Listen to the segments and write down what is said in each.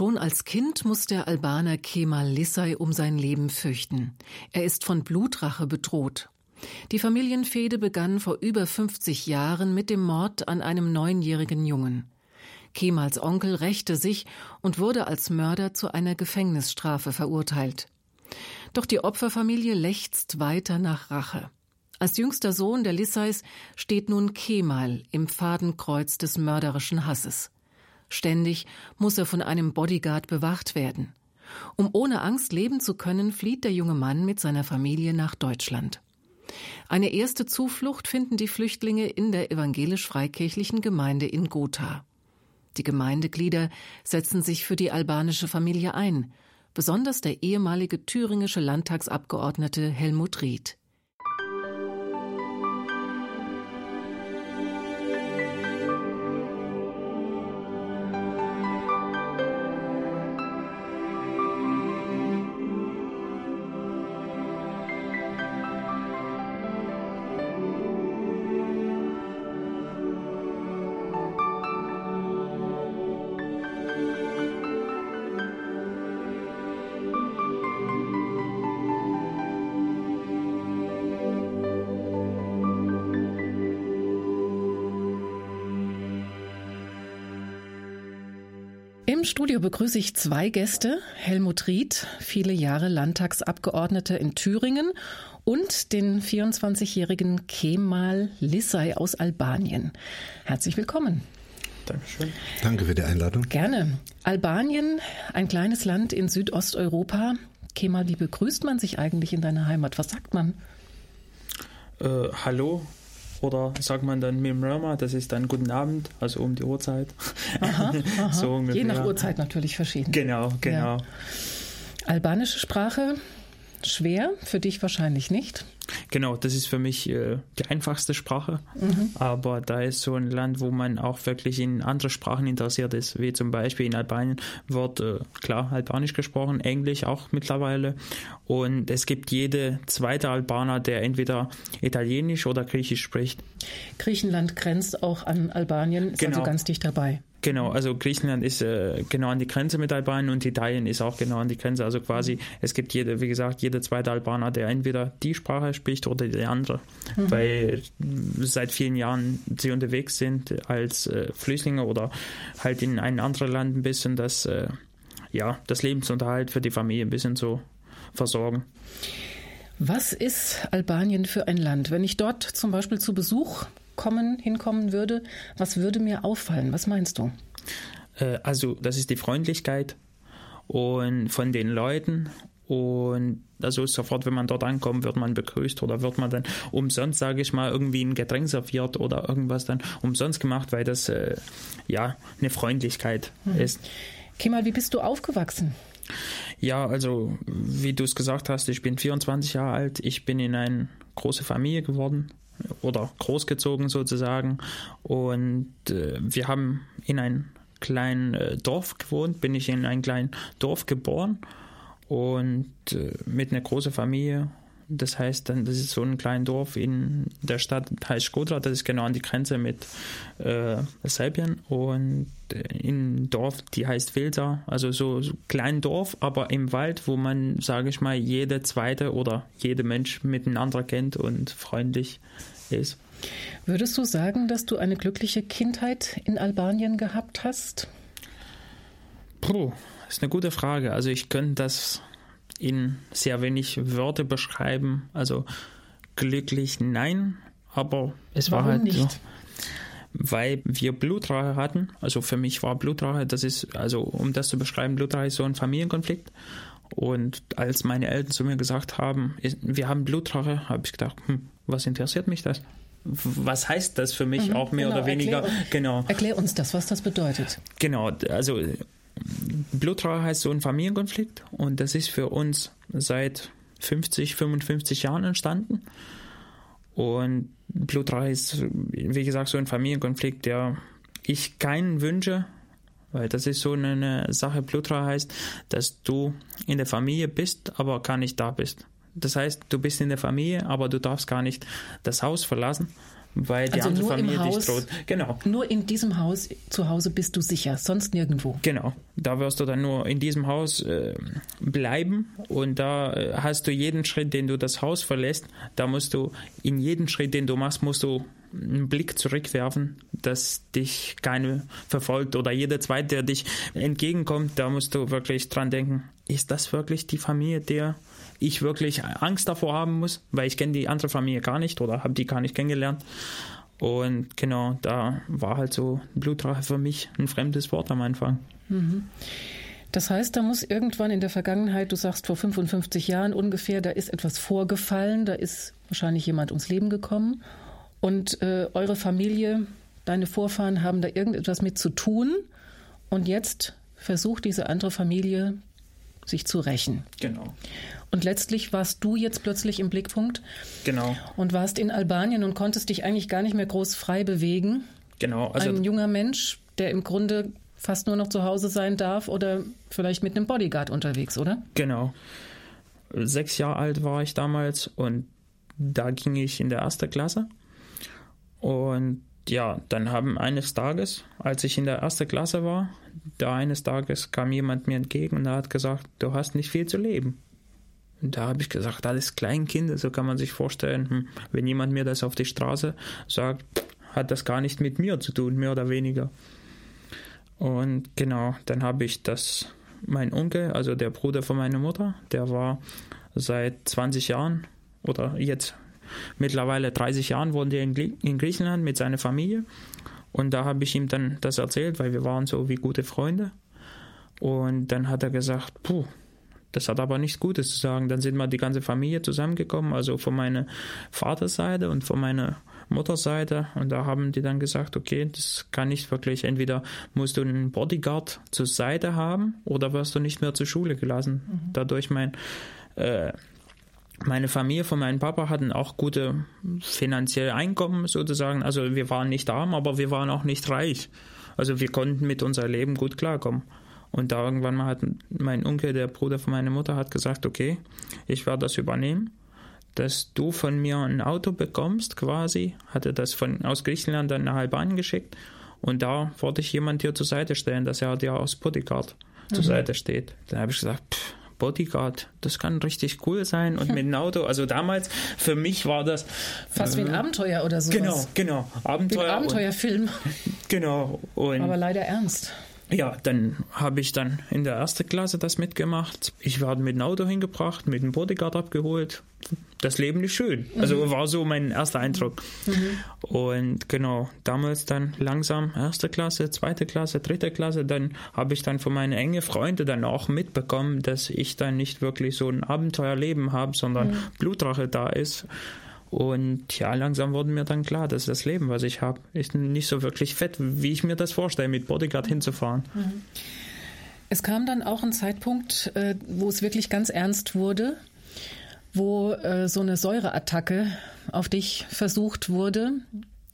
Schon als Kind muss der Albaner Kemal Lissay um sein Leben fürchten. Er ist von Blutrache bedroht. Die Familienfehde begann vor über 50 Jahren mit dem Mord an einem neunjährigen Jungen. Kemals Onkel rächte sich und wurde als Mörder zu einer Gefängnisstrafe verurteilt. Doch die Opferfamilie lechzt weiter nach Rache. Als jüngster Sohn der Lissays steht nun Kemal im Fadenkreuz des mörderischen Hasses. Ständig muss er von einem Bodyguard bewacht werden. Um ohne Angst leben zu können, flieht der junge Mann mit seiner Familie nach Deutschland. Eine erste Zuflucht finden die Flüchtlinge in der evangelisch-freikirchlichen Gemeinde in Gotha. Die Gemeindeglieder setzen sich für die albanische Familie ein, besonders der ehemalige thüringische Landtagsabgeordnete Helmut Ried. Studio begrüße ich zwei Gäste. Helmut Ried, viele Jahre Landtagsabgeordneter in Thüringen und den 24-jährigen Kemal Lissay aus Albanien. Herzlich willkommen. Dankeschön. Danke für die Einladung. Gerne. Albanien, ein kleines Land in Südosteuropa. Kemal, wie begrüßt man sich eigentlich in deiner Heimat? Was sagt man? Äh, hallo, oder sagt man dann Mimrama, das ist dann Guten Abend, also um die Uhrzeit. Aha, aha. so Je nach Uhrzeit natürlich verschieden. Genau, genau. Ja. Albanische Sprache, schwer, für dich wahrscheinlich nicht. Genau, das ist für mich äh, die einfachste Sprache. Mhm. Aber da ist so ein Land, wo man auch wirklich in andere Sprachen interessiert ist, wie zum Beispiel in Albanien wird äh, klar Albanisch gesprochen, Englisch auch mittlerweile. Und es gibt jede zweite Albaner, der entweder Italienisch oder Griechisch spricht. Griechenland grenzt auch an Albanien, ist also genau. also ganz dicht dabei. Genau, also Griechenland ist äh, genau an die Grenze mit Albanien und Italien ist auch genau an die Grenze. Also quasi, es gibt jede, wie gesagt, jede zweite Albaner, der entweder die Sprache spricht oder die andere. Mhm. Weil seit vielen Jahren sie unterwegs sind als äh, Flüchtlinge oder halt in ein anderes Land ein bisschen das, äh, ja, das Lebensunterhalt für die Familie ein bisschen zu versorgen. Was ist Albanien für ein Land? Wenn ich dort zum Beispiel zu Besuch kommen, hinkommen würde, was würde mir auffallen? Was meinst du? Äh, also, das ist die Freundlichkeit und von den Leuten und also sofort, wenn man dort ankommt, wird man begrüßt oder wird man dann umsonst, sage ich mal, irgendwie ein Getränk serviert oder irgendwas dann umsonst gemacht, weil das äh, ja eine Freundlichkeit mhm. ist. Kemal, wie bist du aufgewachsen? Ja, also wie du es gesagt hast, ich bin 24 Jahre alt, ich bin in eine große Familie geworden oder großgezogen sozusagen. Und äh, wir haben in einem kleinen äh, Dorf gewohnt, bin ich in einem kleinen Dorf geboren und äh, mit einer großen Familie das heißt, dann, das ist so ein kleines Dorf in der Stadt heißt Skodra, das ist genau an die Grenze mit äh, Serbien. Und äh, in Dorf, die heißt Wilda, also so, so klein Dorf, aber im Wald, wo man, sage ich mal, jede zweite oder jede Mensch miteinander kennt und freundlich ist. Würdest du sagen, dass du eine glückliche Kindheit in Albanien gehabt hast? Puh, das ist eine gute Frage. Also ich könnte das in sehr wenig Wörter beschreiben. Also glücklich nein, aber es war halt nicht? so. Weil wir Blutrache hatten. Also für mich war Blutrache, das ist, also um das zu beschreiben, Blutrache ist so ein Familienkonflikt. Und als meine Eltern zu mir gesagt haben, wir haben Blutrache, habe ich gedacht, hm, was interessiert mich das? Was heißt das für mich mhm, auch mehr genau, oder weniger? Erklär, genau. Erklär uns das, was das bedeutet. Genau, also Blutraucher heißt so ein Familienkonflikt und das ist für uns seit 50, 55 Jahren entstanden. Und Blutraucher ist, wie gesagt, so ein Familienkonflikt, der ich keinen wünsche, weil das ist so eine Sache. Blutraucher heißt, dass du in der Familie bist, aber gar nicht da bist. Das heißt, du bist in der Familie, aber du darfst gar nicht das Haus verlassen, weil die also andere Familie Haus, dich droht. Genau. Nur in diesem Haus zu Hause bist du sicher, sonst nirgendwo. Genau. Da wirst du dann nur in diesem Haus äh, bleiben und da äh, hast du jeden Schritt, den du das Haus verlässt, da musst du in jeden Schritt, den du machst, musst du einen Blick zurückwerfen, dass dich keine verfolgt oder jeder zweite, der dich entgegenkommt, da musst du wirklich dran denken, ist das wirklich die Familie, der ich wirklich Angst davor haben muss, weil ich kenne die andere Familie gar nicht oder habe die gar nicht kennengelernt. Und genau, da war halt so Blutrache für mich ein fremdes Wort am Anfang. Mhm. Das heißt, da muss irgendwann in der Vergangenheit, du sagst vor 55 Jahren ungefähr, da ist etwas vorgefallen, da ist wahrscheinlich jemand ums Leben gekommen und äh, eure Familie, deine Vorfahren haben da irgendetwas mit zu tun und jetzt versucht diese andere Familie sich zu rächen. Genau. Und letztlich warst du jetzt plötzlich im Blickpunkt. Genau. Und warst in Albanien und konntest dich eigentlich gar nicht mehr groß frei bewegen. Genau. Also Ein junger Mensch, der im Grunde fast nur noch zu Hause sein darf oder vielleicht mit einem Bodyguard unterwegs, oder? Genau. Sechs Jahre alt war ich damals und da ging ich in der ersten Klasse. Und ja, dann haben eines Tages, als ich in der ersten Klasse war, da eines Tages kam jemand mir entgegen und hat gesagt, du hast nicht viel zu leben. Und da habe ich gesagt, alles Kleinkind, so kann man sich vorstellen, hm, wenn jemand mir das auf die Straße sagt, hat das gar nicht mit mir zu tun, mehr oder weniger. Und genau, dann habe ich das, mein Onkel, also der Bruder von meiner Mutter, der war seit 20 Jahren oder jetzt mittlerweile 30 Jahren wohnt er in, Griechenland mit seiner Familie. Und da habe ich ihm dann das erzählt, weil wir waren so wie gute Freunde. Und dann hat er gesagt, puh, das hat aber nichts Gutes zu sagen. Dann sind wir die ganze Familie zusammengekommen, also von meiner Vaterseite und von meiner Mutterseite. Und da haben die dann gesagt, okay, das kann nicht wirklich. Entweder musst du einen Bodyguard zur Seite haben oder wirst du nicht mehr zur Schule gelassen. Mhm. Dadurch mein äh, meine Familie von meinem Papa hatten auch gute finanzielle Einkommen sozusagen. Also wir waren nicht arm, aber wir waren auch nicht reich. Also wir konnten mit unserem Leben gut klarkommen. Und da irgendwann mal hat mein Onkel, der Bruder von meiner Mutter, hat gesagt, okay, ich werde das übernehmen, dass du von mir ein Auto bekommst quasi, hatte das von aus Griechenland dann nach Albanien geschickt und da wollte ich jemand dir zur Seite stellen, dass er dir aus Bodyguard mhm. zur Seite steht. Dann habe ich gesagt, pff, Bodyguard, das kann richtig cool sein und mit dem Auto, also damals für mich war das fast äh, wie ein Abenteuer oder so. Genau, genau, Abenteuer. Wie ein Abenteuerfilm. Und, genau. Und Aber leider ernst. Ja, dann habe ich dann in der ersten Klasse das mitgemacht. Ich werde mit dem Auto hingebracht, mit dem Bodyguard abgeholt. Das Leben ist schön. Also mhm. war so mein erster Eindruck. Mhm. Und genau, damals dann langsam erste Klasse, zweite Klasse, dritte Klasse, dann habe ich dann von meinen engen Freunden dann auch mitbekommen, dass ich dann nicht wirklich so ein Abenteuerleben habe, sondern mhm. Blutrache da ist. Und ja, langsam wurde mir dann klar, dass das Leben, was ich habe, ist nicht so wirklich fett, wie ich mir das vorstelle, mit Bodyguard hinzufahren. Mhm. Es kam dann auch ein Zeitpunkt, äh, wo es wirklich ganz ernst wurde, wo äh, so eine Säureattacke auf dich versucht wurde.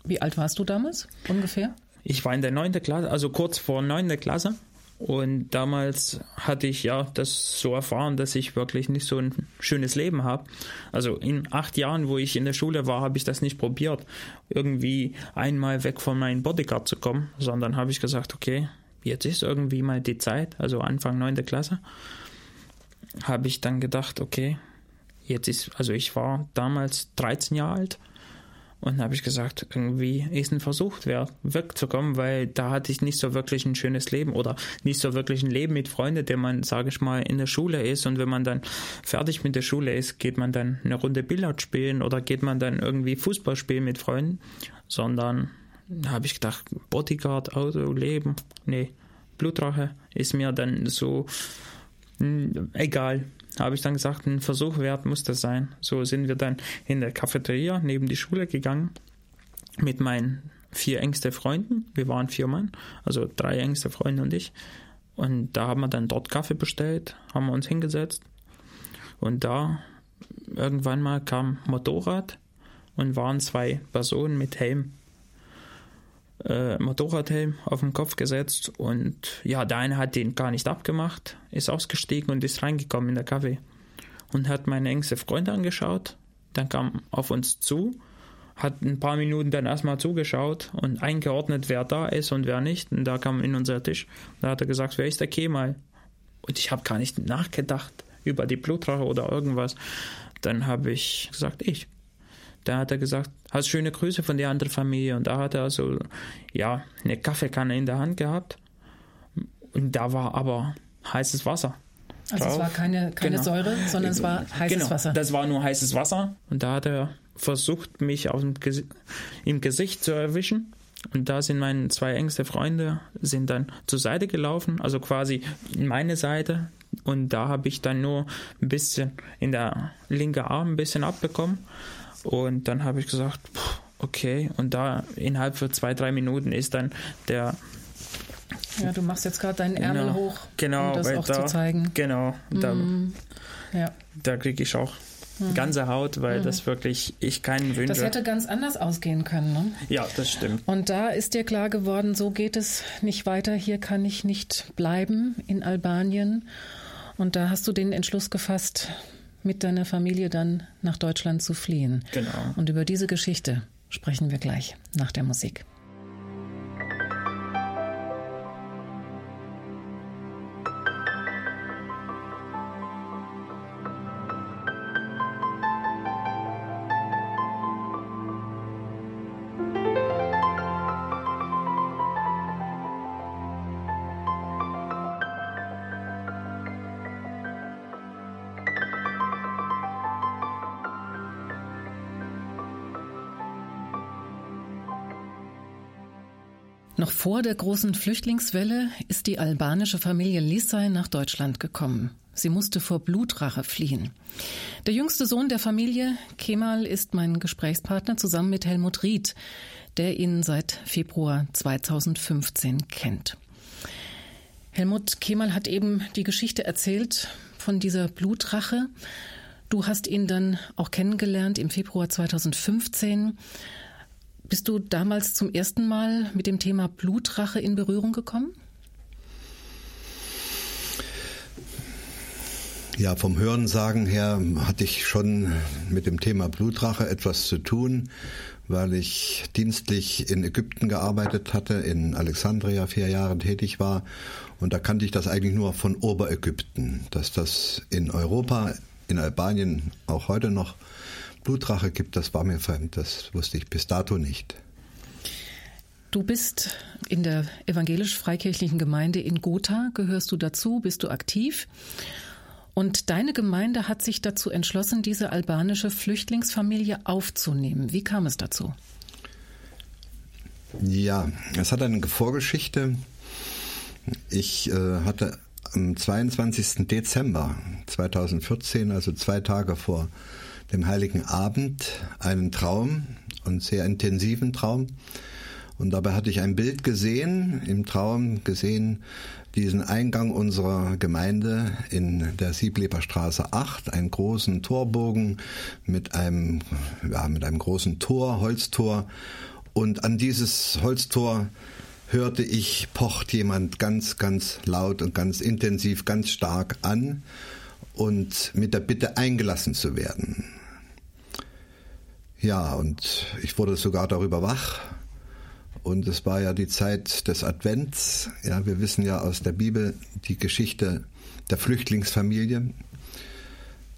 Wie alt warst du damals ungefähr? Ich war in der neunten Klasse, also kurz vor neunte Klasse. Und damals hatte ich ja das so erfahren, dass ich wirklich nicht so ein schönes Leben habe. Also in acht Jahren, wo ich in der Schule war, habe ich das nicht probiert, irgendwie einmal weg von meinem Bodyguard zu kommen, sondern habe ich gesagt, okay, jetzt ist irgendwie mal die Zeit, also Anfang neunte Klasse, habe ich dann gedacht, okay, jetzt ist, also ich war damals 13 Jahre alt und habe ich gesagt, irgendwie ist ein Versuch wert, wegzukommen, weil da hatte ich nicht so wirklich ein schönes Leben oder nicht so wirklich ein Leben mit Freunden, der man, sage ich mal, in der Schule ist. Und wenn man dann fertig mit der Schule ist, geht man dann eine Runde Billard spielen oder geht man dann irgendwie Fußball spielen mit Freunden, sondern da habe ich gedacht, Bodyguard, Auto, Leben, nee, Blutrache ist mir dann so hm, egal habe ich dann gesagt, ein Versuch wert muss das sein. So sind wir dann in der Cafeteria neben die Schule gegangen mit meinen vier engsten Freunden. Wir waren vier Mann, also drei engste Freunde und ich. Und da haben wir dann dort Kaffee bestellt, haben wir uns hingesetzt. Und da irgendwann mal kam Motorrad und waren zwei Personen mit Helm äh, Motorradhelm auf den Kopf gesetzt und ja, der eine hat den gar nicht abgemacht, ist ausgestiegen und ist reingekommen in der Kaffee und hat meine engste Freundin angeschaut, dann kam auf uns zu, hat ein paar Minuten dann erstmal zugeschaut und eingeordnet, wer da ist und wer nicht. Und da kam in unser Tisch. Da hat er gesagt, wer ist der Kemal? Und ich habe gar nicht nachgedacht über die Blutrache oder irgendwas. Dann habe ich gesagt, ich. Da hat er gesagt, hast schöne Grüße von der anderen Familie. Und da hat er so, ja, eine Kaffeekanne in der Hand gehabt. Und da war aber heißes Wasser. Also drauf. es war keine, keine genau. Säure, sondern es war heißes genau, Wasser. Das war nur heißes Wasser. Und da hat er versucht, mich aus dem Gesi im Gesicht zu erwischen. Und da sind meine zwei engste Freunde sind dann zur Seite gelaufen, also quasi in meine Seite. Und da habe ich dann nur ein bisschen in der linken Arm ein bisschen abbekommen. Und dann habe ich gesagt, okay. Und da innerhalb von zwei, drei Minuten ist dann der ja, du machst jetzt gerade deinen Ärmel genau, hoch, genau, um das auch da, zu zeigen. Genau, da, mm, ja. da kriege ich auch mhm. ganze Haut, weil mhm. das wirklich ich keinen wünsche. Das hätte ganz anders ausgehen können. Ne? Ja, das stimmt. Und da ist dir klar geworden, so geht es nicht weiter. Hier kann ich nicht bleiben in Albanien. Und da hast du den Entschluss gefasst, mit deiner Familie dann nach Deutschland zu fliehen. Genau. Und über diese Geschichte sprechen wir gleich nach der Musik. Vor der großen Flüchtlingswelle ist die albanische Familie Lissay nach Deutschland gekommen. Sie musste vor Blutrache fliehen. Der jüngste Sohn der Familie, Kemal, ist mein Gesprächspartner zusammen mit Helmut Ried, der ihn seit Februar 2015 kennt. Helmut Kemal hat eben die Geschichte erzählt von dieser Blutrache. Du hast ihn dann auch kennengelernt im Februar 2015. Bist du damals zum ersten Mal mit dem Thema Blutrache in Berührung gekommen? Ja, vom Hörensagen her hatte ich schon mit dem Thema Blutrache etwas zu tun, weil ich dienstlich in Ägypten gearbeitet hatte, in Alexandria vier Jahre tätig war. Und da kannte ich das eigentlich nur von Oberägypten, dass das in Europa, in Albanien auch heute noch Blutrache gibt, das war mir fremd. Das wusste ich bis dato nicht. Du bist in der evangelisch-freikirchlichen Gemeinde in Gotha. Gehörst du dazu? Bist du aktiv? Und deine Gemeinde hat sich dazu entschlossen, diese albanische Flüchtlingsfamilie aufzunehmen. Wie kam es dazu? Ja, es hat eine Vorgeschichte. Ich äh, hatte am 22. Dezember 2014, also zwei Tage vor dem Heiligen Abend einen Traum und sehr intensiven Traum. Und dabei hatte ich ein Bild gesehen, im Traum gesehen, diesen Eingang unserer Gemeinde in der Siebleber Straße 8, einen großen Torbogen mit einem, ja, mit einem großen Tor, Holztor. Und an dieses Holztor hörte ich, pocht jemand ganz, ganz laut und ganz intensiv, ganz stark an und mit der Bitte eingelassen zu werden. Ja, und ich wurde sogar darüber wach. Und es war ja die Zeit des Advents. Ja, wir wissen ja aus der Bibel die Geschichte der Flüchtlingsfamilie.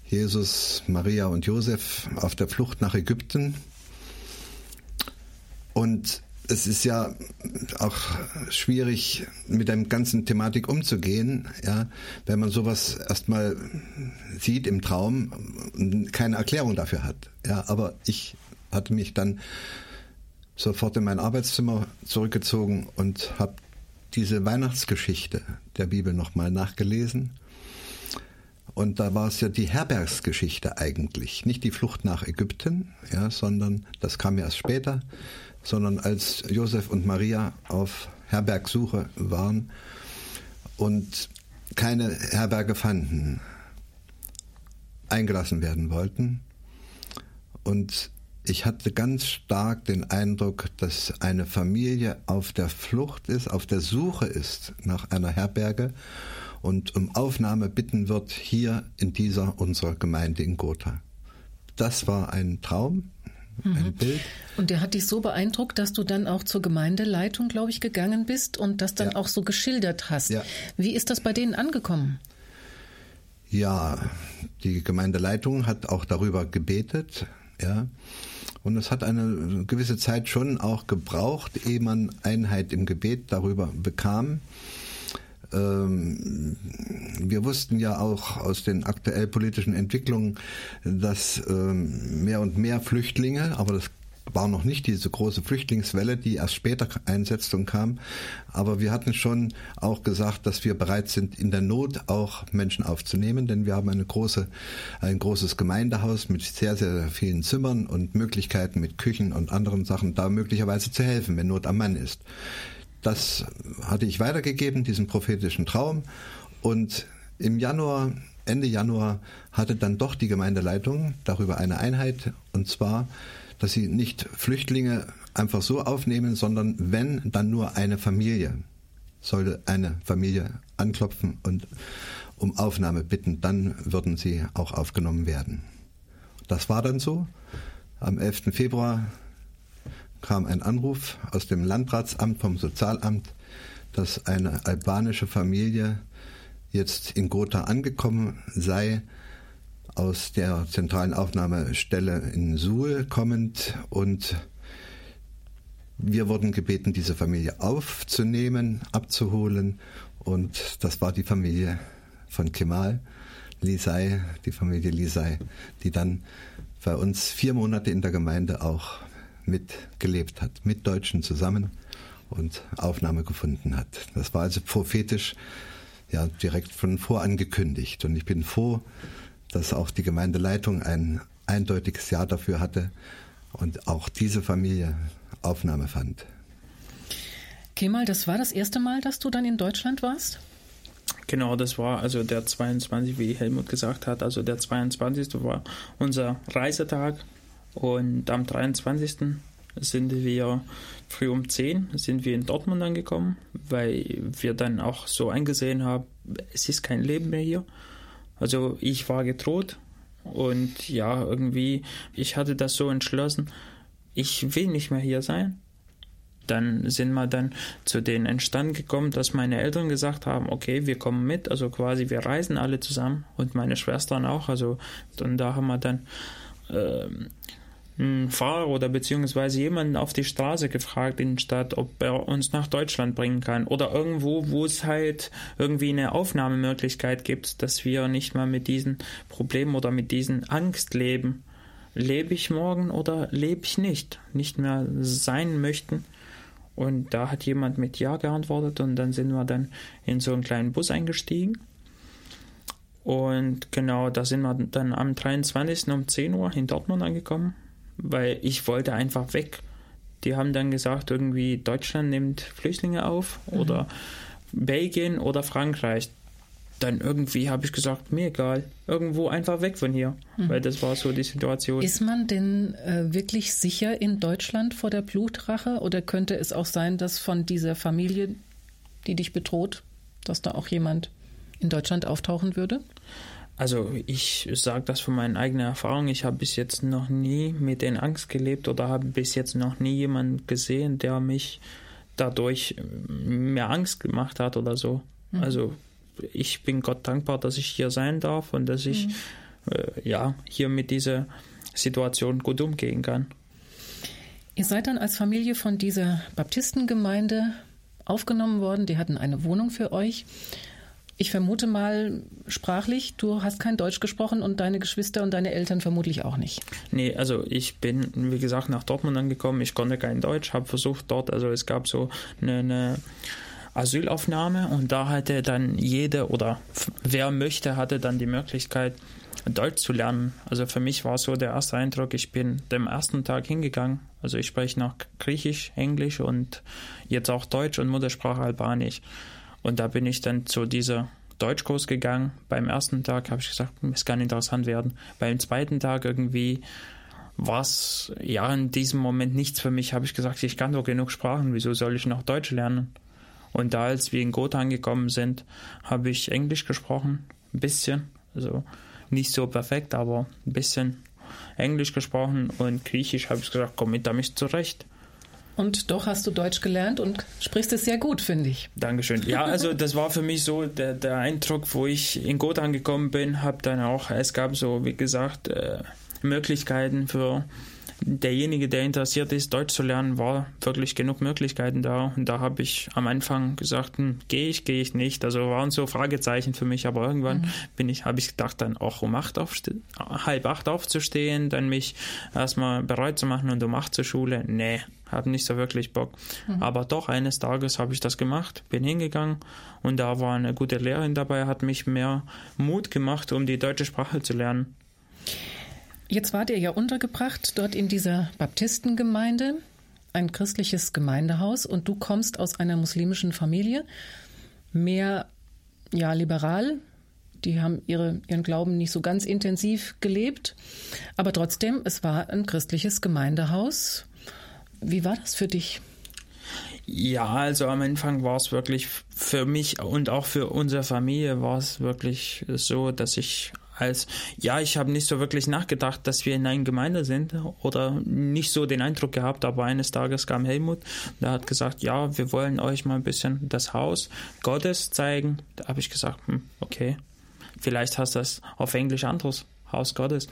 Jesus, Maria und Josef auf der Flucht nach Ägypten. Und es ist ja auch schwierig, mit der ganzen Thematik umzugehen, ja, wenn man sowas erstmal sieht im Traum und keine Erklärung dafür hat. Ja, aber ich hatte mich dann sofort in mein Arbeitszimmer zurückgezogen und habe diese Weihnachtsgeschichte der Bibel nochmal nachgelesen. Und da war es ja die Herbergsgeschichte eigentlich, nicht die Flucht nach Ägypten, ja, sondern das kam ja erst später sondern als Josef und Maria auf Herbergsuche waren und keine Herberge fanden, eingelassen werden wollten. Und ich hatte ganz stark den Eindruck, dass eine Familie auf der Flucht ist, auf der Suche ist nach einer Herberge und um Aufnahme bitten wird hier in dieser unserer Gemeinde in Gotha. Das war ein Traum, mhm. ein Bild. Und der hat dich so beeindruckt, dass du dann auch zur Gemeindeleitung, glaube ich, gegangen bist und das dann ja. auch so geschildert hast. Ja. Wie ist das bei denen angekommen? Ja, die Gemeindeleitung hat auch darüber gebetet, ja. Und es hat eine gewisse Zeit schon auch gebraucht, ehe man Einheit im Gebet darüber bekam. Ähm, wir wussten ja auch aus den aktuell politischen Entwicklungen, dass ähm, mehr und mehr Flüchtlinge, aber das war noch nicht diese große Flüchtlingswelle, die erst später einsetzte und kam. Aber wir hatten schon auch gesagt, dass wir bereit sind, in der Not auch Menschen aufzunehmen, denn wir haben eine große, ein großes Gemeindehaus mit sehr, sehr vielen Zimmern und Möglichkeiten mit Küchen und anderen Sachen, da möglicherweise zu helfen, wenn Not am Mann ist. Das hatte ich weitergegeben, diesen prophetischen Traum. Und im Januar, Ende Januar, hatte dann doch die Gemeindeleitung darüber eine Einheit. Und zwar, dass sie nicht Flüchtlinge einfach so aufnehmen, sondern wenn, dann nur eine Familie. Sollte eine Familie anklopfen und um Aufnahme bitten, dann würden sie auch aufgenommen werden. Das war dann so. Am 11. Februar kam ein Anruf aus dem Landratsamt, vom Sozialamt, dass eine albanische Familie jetzt in Gotha angekommen sei, aus der zentralen Aufnahmestelle in Suhl kommend und wir wurden gebeten, diese Familie aufzunehmen, abzuholen und das war die Familie von Kemal Lisei, die Familie Lisei, die dann bei uns vier Monate in der Gemeinde auch mitgelebt hat, mit Deutschen zusammen und Aufnahme gefunden hat. Das war also prophetisch ja direkt von vorangekündigt. Und ich bin froh, dass auch die Gemeindeleitung ein eindeutiges Ja dafür hatte und auch diese Familie Aufnahme fand. Kemal, das war das erste Mal, dass du dann in Deutschland warst? Genau, das war also der 22, wie Helmut gesagt hat, also der 22. war unser Reisetag und am 23. sind wir früh um 10 sind wir in Dortmund angekommen, weil wir dann auch so eingesehen haben, es ist kein Leben mehr hier. Also ich war gedroht und ja, irgendwie, ich hatte das so entschlossen, ich will nicht mehr hier sein. Dann sind wir dann zu den Entstand gekommen, dass meine Eltern gesagt haben, okay, wir kommen mit, also quasi wir reisen alle zusammen und meine Schwestern auch. Also und da haben wir dann einen Fahrer oder beziehungsweise jemanden auf die Straße gefragt in der Stadt, ob er uns nach Deutschland bringen kann oder irgendwo, wo es halt irgendwie eine Aufnahmemöglichkeit gibt, dass wir nicht mal mit diesen Problemen oder mit diesen Angst leben. Lebe ich morgen oder lebe ich nicht? Nicht mehr sein möchten. Und da hat jemand mit Ja geantwortet und dann sind wir dann in so einen kleinen Bus eingestiegen. Und genau, da sind wir dann am 23. um 10 Uhr in Dortmund angekommen weil ich wollte einfach weg. Die haben dann gesagt, irgendwie Deutschland nimmt Flüchtlinge auf mhm. oder Belgien oder Frankreich. Dann irgendwie habe ich gesagt, mir egal, irgendwo einfach weg von hier, mhm. weil das war so die Situation. Ist man denn äh, wirklich sicher in Deutschland vor der Blutrache oder könnte es auch sein, dass von dieser Familie, die dich bedroht, dass da auch jemand in Deutschland auftauchen würde? Also ich sage das von meinen eigenen Erfahrungen. Ich habe bis jetzt noch nie mit den Angst gelebt oder habe bis jetzt noch nie jemanden gesehen, der mich dadurch mehr Angst gemacht hat oder so. Mhm. Also ich bin Gott dankbar, dass ich hier sein darf und dass ich mhm. äh, ja hier mit dieser Situation gut umgehen kann. Ihr seid dann als Familie von dieser Baptistengemeinde aufgenommen worden. Die hatten eine Wohnung für euch. Ich vermute mal sprachlich, du hast kein Deutsch gesprochen und deine Geschwister und deine Eltern vermutlich auch nicht. Nee, also ich bin, wie gesagt, nach Dortmund angekommen. Ich konnte kein Deutsch, habe versucht dort, also es gab so eine, eine Asylaufnahme und da hatte dann jeder oder wer möchte, hatte dann die Möglichkeit, Deutsch zu lernen. Also für mich war so der erste Eindruck, ich bin dem ersten Tag hingegangen. Also ich spreche noch Griechisch, Englisch und jetzt auch Deutsch und Muttersprache Albanisch. Und da bin ich dann zu dieser Deutschkurs gegangen. Beim ersten Tag habe ich gesagt, es kann interessant werden. Beim zweiten Tag irgendwie war es ja in diesem Moment nichts für mich. Habe ich gesagt, ich kann doch genug Sprachen, wieso soll ich noch Deutsch lernen? Und da, als wir in Gotha angekommen sind, habe ich Englisch gesprochen, ein bisschen. Also nicht so perfekt, aber ein bisschen Englisch gesprochen und Griechisch habe ich gesagt, komm mit damit zurecht. Und doch hast du Deutsch gelernt und sprichst es sehr gut, finde ich. Dankeschön. Ja, also das war für mich so der, der Eindruck, wo ich in Gotha angekommen bin, habe dann auch, es gab so, wie gesagt, äh, Möglichkeiten für derjenige, der interessiert ist, Deutsch zu lernen, war wirklich genug Möglichkeiten da. Und da habe ich am Anfang gesagt, hm, gehe ich, gehe ich nicht. Also waren so Fragezeichen für mich, aber irgendwann mhm. bin ich, habe ich gedacht, dann auch um acht halb acht aufzustehen, dann mich erstmal bereit zu machen und um acht zur Schule. Nee, habe nicht so wirklich Bock. Mhm. Aber doch, eines Tages habe ich das gemacht, bin hingegangen und da war eine gute Lehrerin dabei, hat mich mehr Mut gemacht, um die deutsche Sprache zu lernen. Jetzt wart ihr ja untergebracht dort in dieser Baptistengemeinde, ein christliches Gemeindehaus, und du kommst aus einer muslimischen Familie, mehr ja liberal. Die haben ihre, ihren Glauben nicht so ganz intensiv gelebt, aber trotzdem, es war ein christliches Gemeindehaus. Wie war das für dich? Ja, also am Anfang war es wirklich für mich und auch für unsere Familie war es wirklich so, dass ich als, ja, ich habe nicht so wirklich nachgedacht, dass wir in einer Gemeinde sind oder nicht so den Eindruck gehabt, aber eines Tages kam Helmut, der hat gesagt, ja, wir wollen euch mal ein bisschen das Haus Gottes zeigen. Da habe ich gesagt, hm, okay, vielleicht hast du das auf Englisch anderes Haus Gottes.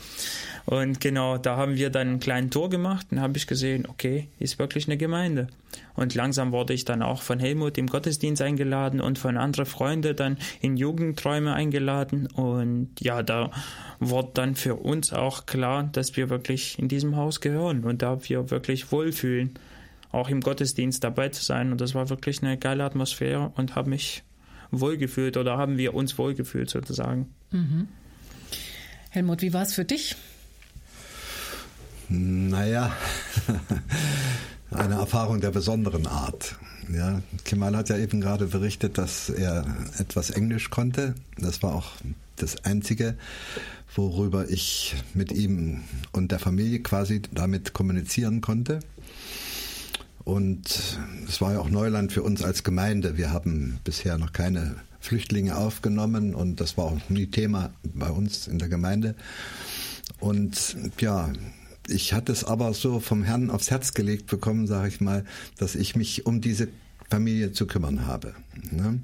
Und genau, da haben wir dann einen kleinen Tour gemacht und habe ich gesehen, okay, ist wirklich eine Gemeinde. Und langsam wurde ich dann auch von Helmut im Gottesdienst eingeladen und von anderen Freunden dann in Jugendträume eingeladen. Und ja, da wurde dann für uns auch klar, dass wir wirklich in diesem Haus gehören und da wir wirklich wohlfühlen, auch im Gottesdienst dabei zu sein. Und das war wirklich eine geile Atmosphäre und habe mich wohlgefühlt oder haben wir uns wohlgefühlt sozusagen. Mhm. Helmut, wie war es für dich? Naja, eine Erfahrung der besonderen Art. Ja, Kemal hat ja eben gerade berichtet, dass er etwas Englisch konnte. Das war auch das Einzige, worüber ich mit ihm und der Familie quasi damit kommunizieren konnte. Und es war ja auch Neuland für uns als Gemeinde. Wir haben bisher noch keine Flüchtlinge aufgenommen und das war auch nie Thema bei uns in der Gemeinde. Und ja, ich hatte es aber so vom Herrn aufs Herz gelegt bekommen, sage ich mal, dass ich mich um diese Familie zu kümmern habe. Ne?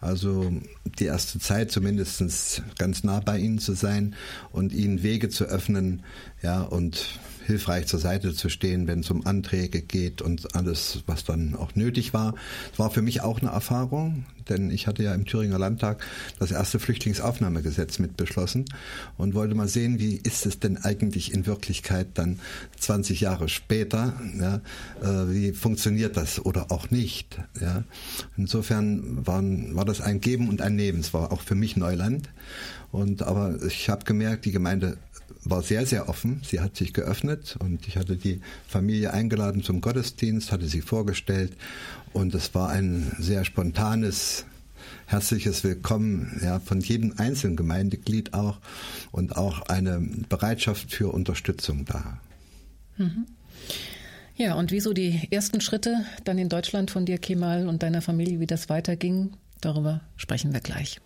Also die erste Zeit zumindest ganz nah bei ihnen zu sein und ihnen Wege zu öffnen, ja, und hilfreich zur Seite zu stehen, wenn es um Anträge geht und alles, was dann auch nötig war. Es war für mich auch eine Erfahrung, denn ich hatte ja im Thüringer Landtag das erste Flüchtlingsaufnahmegesetz mit beschlossen und wollte mal sehen, wie ist es denn eigentlich in Wirklichkeit dann 20 Jahre später, ja, äh, wie funktioniert das oder auch nicht. Ja. Insofern waren, war das ein Geben und ein Nehmen. Es war auch für mich Neuland. Und aber ich habe gemerkt, die Gemeinde war sehr, sehr offen. Sie hat sich geöffnet und ich hatte die Familie eingeladen zum Gottesdienst, hatte sie vorgestellt und es war ein sehr spontanes, herzliches Willkommen ja, von jedem einzelnen Gemeindeglied auch und auch eine Bereitschaft für Unterstützung da. Mhm. Ja, und wieso die ersten Schritte dann in Deutschland von dir, Kemal, und deiner Familie, wie das weiterging, darüber sprechen wir gleich.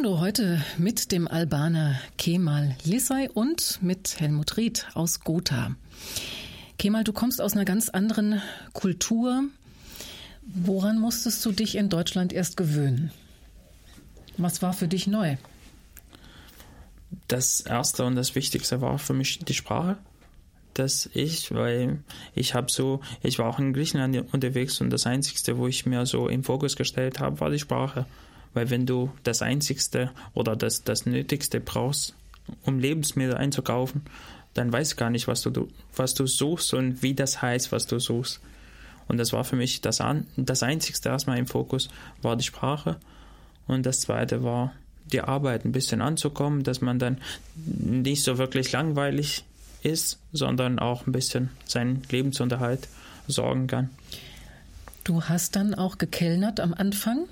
Kalando heute mit dem Albaner Kemal Lissay und mit Helmut Ried aus Gotha. Kemal, du kommst aus einer ganz anderen Kultur. Woran musstest du dich in Deutschland erst gewöhnen? Was war für dich neu? Das erste und das Wichtigste war für mich die Sprache dass ich, weil ich habe so, ich war auch in Griechenland unterwegs und das Einzige, wo ich mir so im Fokus gestellt habe, war die Sprache. Weil wenn du das Einzigste oder das, das Nötigste brauchst, um Lebensmittel einzukaufen, dann weißt du gar nicht, was du, was du suchst und wie das heißt, was du suchst. Und das war für mich das, das Einzigste erstmal im Fokus, war die Sprache. Und das Zweite war die Arbeit, ein bisschen anzukommen, dass man dann nicht so wirklich langweilig ist, sondern auch ein bisschen seinen Lebensunterhalt sorgen kann. Du hast dann auch gekellnert am Anfang.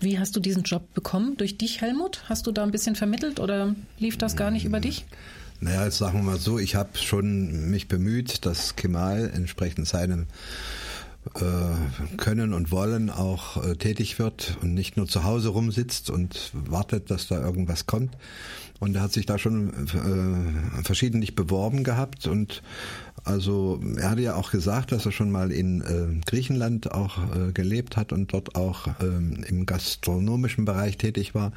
Wie hast du diesen Job bekommen? Durch dich, Helmut? Hast du da ein bisschen vermittelt oder lief das gar nicht über dich? Naja, jetzt sagen wir mal so, ich habe schon mich bemüht, dass Kemal entsprechend seinem äh, können und Wollen auch äh, tätig wird und nicht nur zu Hause rumsitzt und wartet, dass da irgendwas kommt. Und er hat sich da schon äh, verschiedentlich beworben gehabt und also er hatte ja auch gesagt, dass er schon mal in äh, Griechenland auch äh, gelebt hat und dort auch ähm, im gastronomischen Bereich tätig war.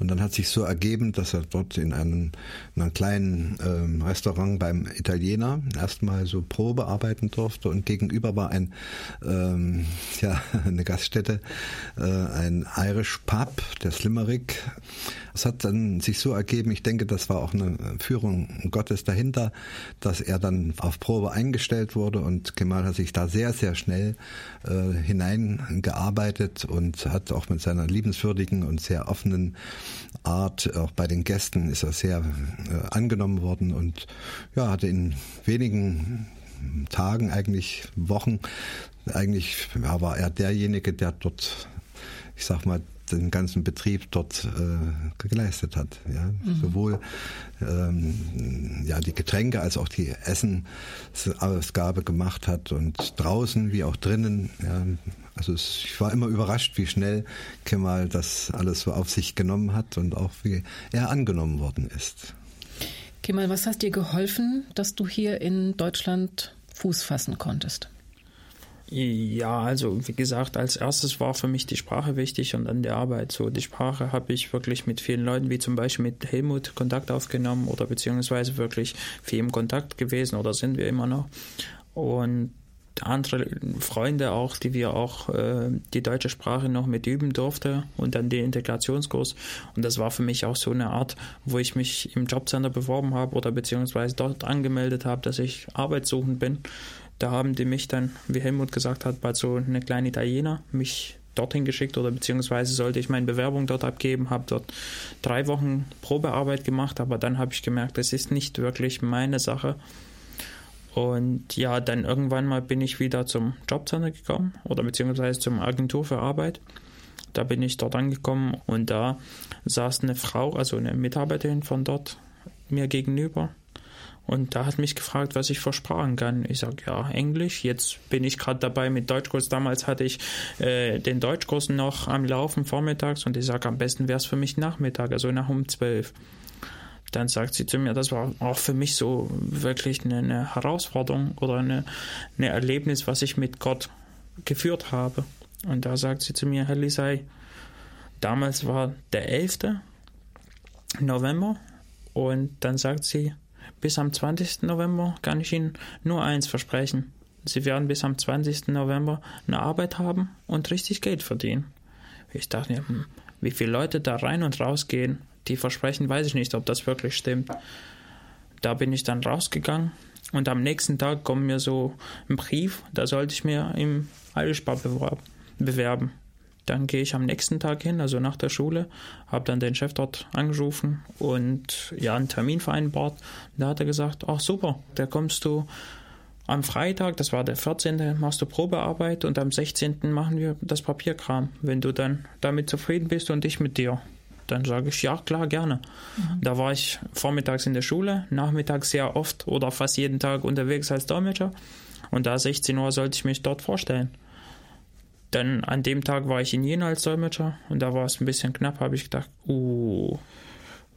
Und dann hat sich so ergeben, dass er dort in einem, in einem kleinen ähm, Restaurant beim Italiener erstmal so Probe arbeiten durfte und gegenüber war ein ähm, ja eine Gaststätte, äh, ein Irish Pub, der Slimerick. Es hat dann sich so ergeben, ich denke, das war auch eine Führung Gottes dahinter, dass er dann auf auf Probe eingestellt wurde und Kemal hat sich da sehr, sehr schnell äh, hineingearbeitet und hat auch mit seiner liebenswürdigen und sehr offenen Art, auch bei den Gästen ist er sehr äh, angenommen worden und ja, hatte in wenigen Tagen, eigentlich Wochen, eigentlich ja, war er derjenige, der dort, ich sag mal, den ganzen Betrieb dort äh, geleistet hat. Ja? Mhm. Sowohl ähm, ja, die Getränke als auch die Essenausgabe gemacht hat und draußen wie auch drinnen. Ja? Also es, ich war immer überrascht, wie schnell Kemal das alles so auf sich genommen hat und auch wie er angenommen worden ist. Kemal, was hat dir geholfen, dass du hier in Deutschland Fuß fassen konntest? Ja, also wie gesagt, als erstes war für mich die Sprache wichtig und dann die Arbeit. So die Sprache habe ich wirklich mit vielen Leuten, wie zum Beispiel mit Helmut, Kontakt aufgenommen oder beziehungsweise wirklich viel im Kontakt gewesen oder sind wir immer noch. Und andere Freunde auch, die wir auch äh, die deutsche Sprache noch mit üben durfte und dann den Integrationskurs. Und das war für mich auch so eine Art, wo ich mich im Jobcenter beworben habe oder beziehungsweise dort angemeldet habe, dass ich arbeitssuchend bin da haben die mich dann, wie Helmut gesagt hat, bei so eine kleine Italiener mich dorthin geschickt oder beziehungsweise sollte ich meine Bewerbung dort abgeben, habe dort drei Wochen Probearbeit gemacht, aber dann habe ich gemerkt, das ist nicht wirklich meine Sache. Und ja, dann irgendwann mal bin ich wieder zum Jobcenter gekommen oder beziehungsweise zum Agentur für Arbeit. Da bin ich dort angekommen und da saß eine Frau, also eine Mitarbeiterin von dort, mir gegenüber und da hat mich gefragt, was ich für Sprachen kann. Ich sage, ja, Englisch. Jetzt bin ich gerade dabei mit Deutschkurs. Damals hatte ich äh, den Deutschkurs noch am Laufen vormittags und ich sage, am besten wäre es für mich Nachmittag, also nach um zwölf. Dann sagt sie zu mir, das war auch für mich so wirklich eine, eine Herausforderung oder eine, eine Erlebnis, was ich mit Gott geführt habe. Und da sagt sie zu mir, Herr Lisei, damals war der 11. November und dann sagt sie, bis am 20. November kann ich Ihnen nur eins versprechen. Sie werden bis am 20. November eine Arbeit haben und richtig Geld verdienen. Ich dachte mir, hm, wie viele Leute da rein und raus gehen, die versprechen, weiß ich nicht, ob das wirklich stimmt. Da bin ich dann rausgegangen und am nächsten Tag kommt mir so ein Brief, da sollte ich mir im Eilspar bewerben. Dann gehe ich am nächsten Tag hin, also nach der Schule, habe dann den Chef dort angerufen und ja, einen Termin vereinbart. Da hat er gesagt, ach super, da kommst du am Freitag, das war der 14., machst du Probearbeit und am 16. machen wir das Papierkram, wenn du dann damit zufrieden bist und ich mit dir. Dann sage ich, ja, klar, gerne. Mhm. Da war ich vormittags in der Schule, nachmittags sehr oft oder fast jeden Tag unterwegs als Dolmetscher. Und da 16 Uhr sollte ich mich dort vorstellen. Dann an dem Tag war ich in Jena als Dolmetscher und da war es ein bisschen knapp, habe ich gedacht, uh,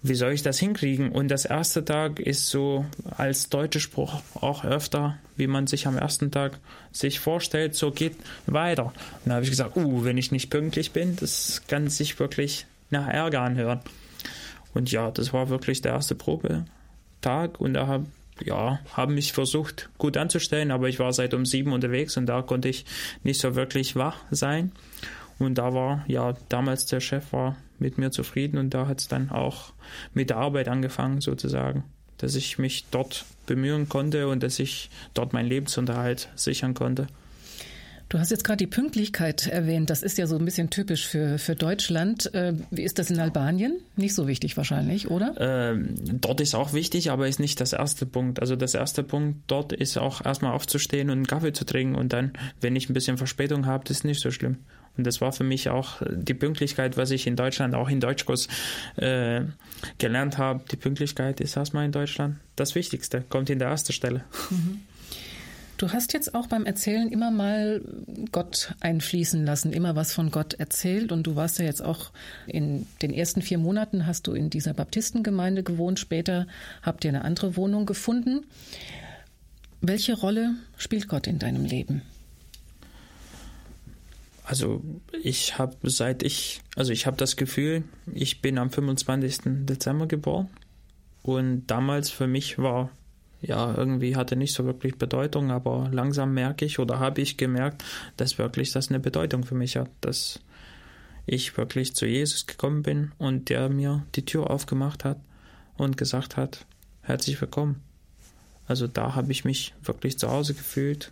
wie soll ich das hinkriegen? Und das erste Tag ist so als deutscher Spruch auch öfter, wie man sich am ersten Tag sich vorstellt, so geht weiter. Und da habe ich gesagt, uh, wenn ich nicht pünktlich bin, das kann sich wirklich nach Ärger anhören. Und ja, das war wirklich der erste Probetag und da habe ja, haben mich versucht gut anzustellen, aber ich war seit um sieben unterwegs und da konnte ich nicht so wirklich wach sein. Und da war, ja, damals der Chef war mit mir zufrieden und da hat es dann auch mit der Arbeit angefangen sozusagen, dass ich mich dort bemühen konnte und dass ich dort meinen Lebensunterhalt sichern konnte. Du hast jetzt gerade die Pünktlichkeit erwähnt. Das ist ja so ein bisschen typisch für, für Deutschland. Äh, wie ist das in Albanien? Nicht so wichtig wahrscheinlich, oder? Ähm, dort ist auch wichtig, aber ist nicht das erste Punkt. Also das erste Punkt dort ist auch erstmal aufzustehen und einen Kaffee zu trinken und dann, wenn ich ein bisschen Verspätung habe, ist nicht so schlimm. Und das war für mich auch die Pünktlichkeit, was ich in Deutschland auch in Deutschkurs äh, gelernt habe. Die Pünktlichkeit ist erstmal in Deutschland das Wichtigste, kommt in der ersten Stelle. Mhm. Du hast jetzt auch beim Erzählen immer mal Gott einfließen lassen, immer was von Gott erzählt. Und du warst ja jetzt auch in den ersten vier Monaten hast du in dieser Baptistengemeinde gewohnt. Später habt ihr eine andere Wohnung gefunden. Welche Rolle spielt Gott in deinem Leben? Also ich habe seit ich, also ich habe das Gefühl, ich bin am 25. Dezember geboren und damals für mich war ja, irgendwie hatte nicht so wirklich Bedeutung, aber langsam merke ich oder habe ich gemerkt, dass wirklich das eine Bedeutung für mich hat, dass ich wirklich zu Jesus gekommen bin und der mir die Tür aufgemacht hat und gesagt hat, herzlich willkommen. Also da habe ich mich wirklich zu Hause gefühlt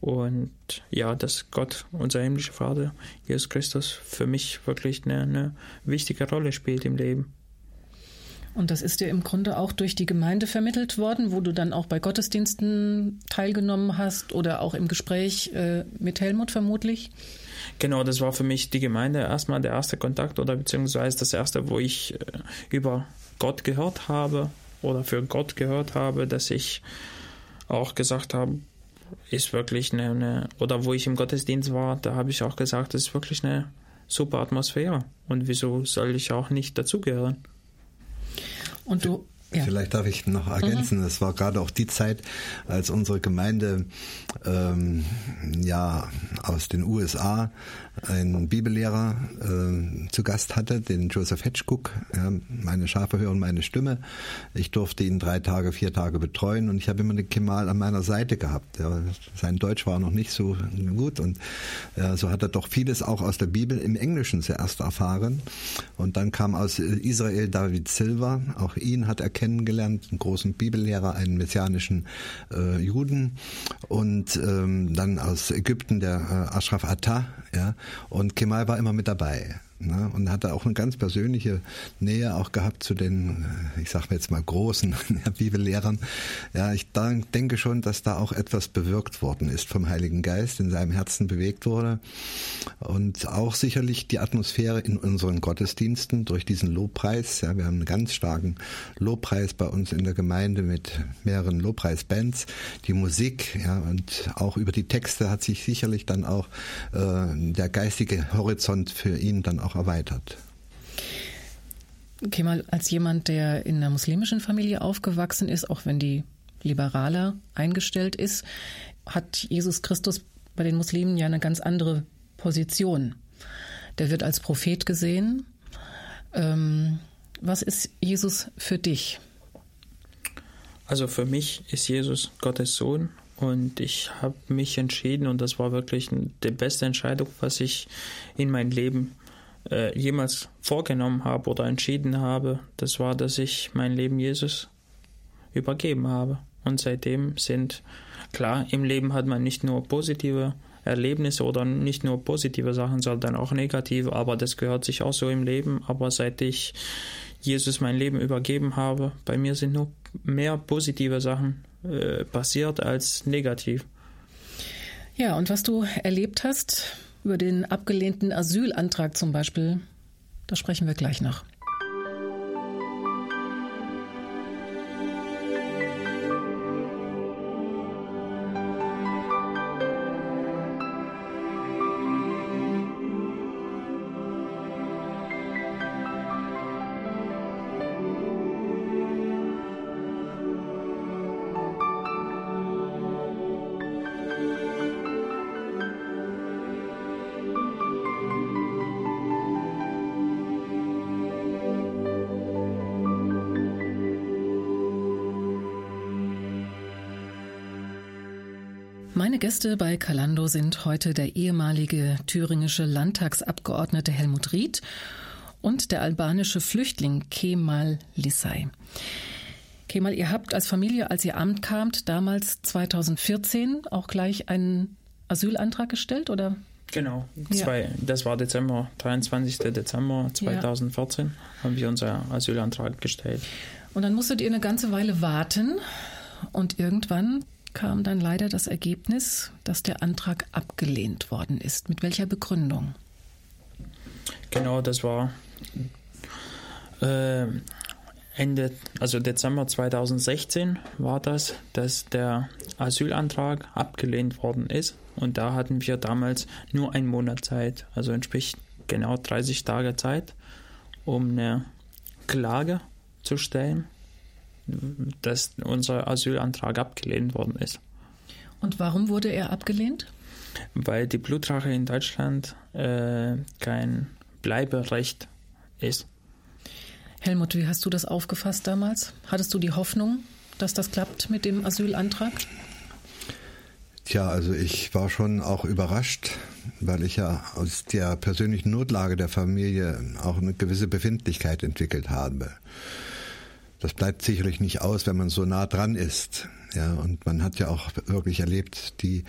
und ja, dass Gott, unser himmlischer Vater, Jesus Christus, für mich wirklich eine, eine wichtige Rolle spielt im Leben. Und das ist dir im Grunde auch durch die Gemeinde vermittelt worden, wo du dann auch bei Gottesdiensten teilgenommen hast oder auch im Gespräch äh, mit Helmut vermutlich? Genau, das war für mich die Gemeinde erstmal der erste Kontakt oder beziehungsweise das erste, wo ich äh, über Gott gehört habe oder für Gott gehört habe, dass ich auch gesagt habe, ist wirklich eine, eine oder wo ich im Gottesdienst war, da habe ich auch gesagt, das ist wirklich eine super Atmosphäre und wieso soll ich auch nicht dazugehören? Und du ja. Vielleicht darf ich noch ergänzen, mhm. es war gerade auch die Zeit, als unsere Gemeinde ähm, ja aus den USA einen Bibellehrer äh, zu Gast hatte, den Joseph Hedgecook. Ja, meine Schafe hören meine Stimme. Ich durfte ihn drei Tage, vier Tage betreuen und ich habe immer den Kemal an meiner Seite gehabt. Ja, sein Deutsch war noch nicht so gut und ja, so hat er doch vieles auch aus der Bibel im Englischen zuerst erfahren. Und dann kam aus Israel David Silva, auch ihn hat er kennengelernt, einen großen Bibellehrer, einen messianischen äh, Juden und ähm, dann aus Ägypten der äh, Ashraf Atta, ja, und Kemal war immer mit dabei. Ne? Und hatte auch eine ganz persönliche Nähe auch gehabt zu den, äh, ich sage jetzt mal, großen Bibellehrern. Ja, ich denke schon, dass da auch etwas bewirkt worden ist vom Heiligen Geist, in seinem Herzen bewegt wurde. Und auch sicherlich die Atmosphäre in unseren Gottesdiensten durch diesen Lobpreis. Ja, wir haben einen ganz starken Lobpreis bei uns in der Gemeinde mit mehreren Lobpreisbands. Die Musik, ja, und auch über die Texte hat sich sicherlich dann auch äh, der geistige Horizont für ihn dann auch erweitert. Okay, mal als jemand, der in einer muslimischen Familie aufgewachsen ist, auch wenn die liberaler eingestellt ist, hat Jesus Christus bei den Muslimen ja eine ganz andere Position. Der wird als Prophet gesehen. Ähm, was ist Jesus für dich? Also für mich ist Jesus Gottes Sohn und ich habe mich entschieden und das war wirklich die beste Entscheidung, was ich in mein Leben äh, jemals vorgenommen habe oder entschieden habe, das war, dass ich mein Leben Jesus übergeben habe. Und seitdem sind, klar, im Leben hat man nicht nur positive Erlebnisse oder nicht nur positive Sachen, sondern auch negative, aber das gehört sich auch so im Leben. Aber seit ich Jesus mein Leben übergeben habe, bei mir sind nur mehr positive Sachen äh, passiert als negativ. Ja, und was du erlebt hast, über den abgelehnten Asylantrag zum Beispiel, da sprechen wir gleich noch. Meine Gäste bei Kalando sind heute der ehemalige thüringische Landtagsabgeordnete Helmut Ried und der albanische Flüchtling Kemal Lissay. Kemal, ihr habt als Familie, als ihr Amt kamt, damals 2014 auch gleich einen Asylantrag gestellt oder? Genau, Zwei, das war Dezember, 23. Dezember 2014 ja. haben wir unser Asylantrag gestellt. Und dann musstet ihr eine ganze Weile warten und irgendwann kam dann leider das Ergebnis, dass der Antrag abgelehnt worden ist. Mit welcher Begründung? Genau, das war äh, Ende, also Dezember 2016 war das, dass der Asylantrag abgelehnt worden ist. Und da hatten wir damals nur einen Monat Zeit, also entspricht genau 30 Tage Zeit, um eine Klage zu stellen, dass unser Asylantrag abgelehnt worden ist. Und warum wurde er abgelehnt? Weil die Blutrache in Deutschland äh, kein Bleiberecht ist. Helmut, wie hast du das aufgefasst damals? Hattest du die Hoffnung, dass das klappt mit dem Asylantrag? Tja, also ich war schon auch überrascht, weil ich ja aus der persönlichen Notlage der Familie auch eine gewisse Befindlichkeit entwickelt habe. Das bleibt sicherlich nicht aus, wenn man so nah dran ist. Ja, und man hat ja auch wirklich erlebt, die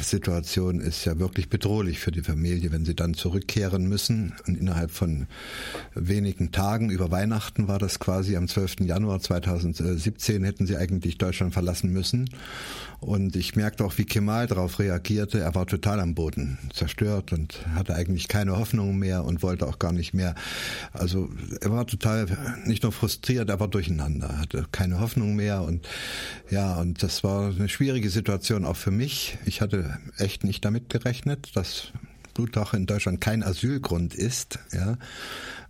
Situation ist ja wirklich bedrohlich für die Familie, wenn sie dann zurückkehren müssen. Und innerhalb von wenigen Tagen über Weihnachten war das quasi am 12. Januar 2017 hätten sie eigentlich Deutschland verlassen müssen. Und ich merkte auch, wie Kemal darauf reagierte. Er war total am Boden zerstört und hatte eigentlich keine Hoffnung mehr und wollte auch gar nicht mehr. Also er war total nicht nur frustriert, er war durcheinander, hatte keine Hoffnung mehr und ja, und das war eine schwierige Situation auch für mich. Ich hatte echt nicht damit gerechnet, dass Blutdach in Deutschland kein Asylgrund ist. Ja.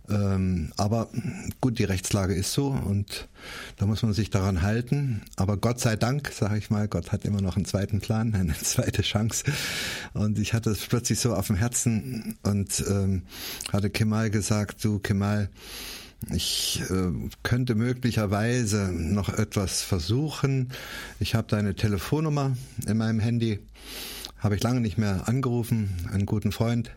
Ähm, aber gut, die Rechtslage ist so und da muss man sich daran halten. Aber Gott sei Dank, sage ich mal, Gott hat immer noch einen zweiten Plan, eine zweite Chance. Und ich hatte es plötzlich so auf dem Herzen und ähm, hatte Kemal gesagt, du Kemal, ich äh, könnte möglicherweise noch etwas versuchen. Ich habe deine Telefonnummer in meinem Handy, habe ich lange nicht mehr angerufen, einen guten Freund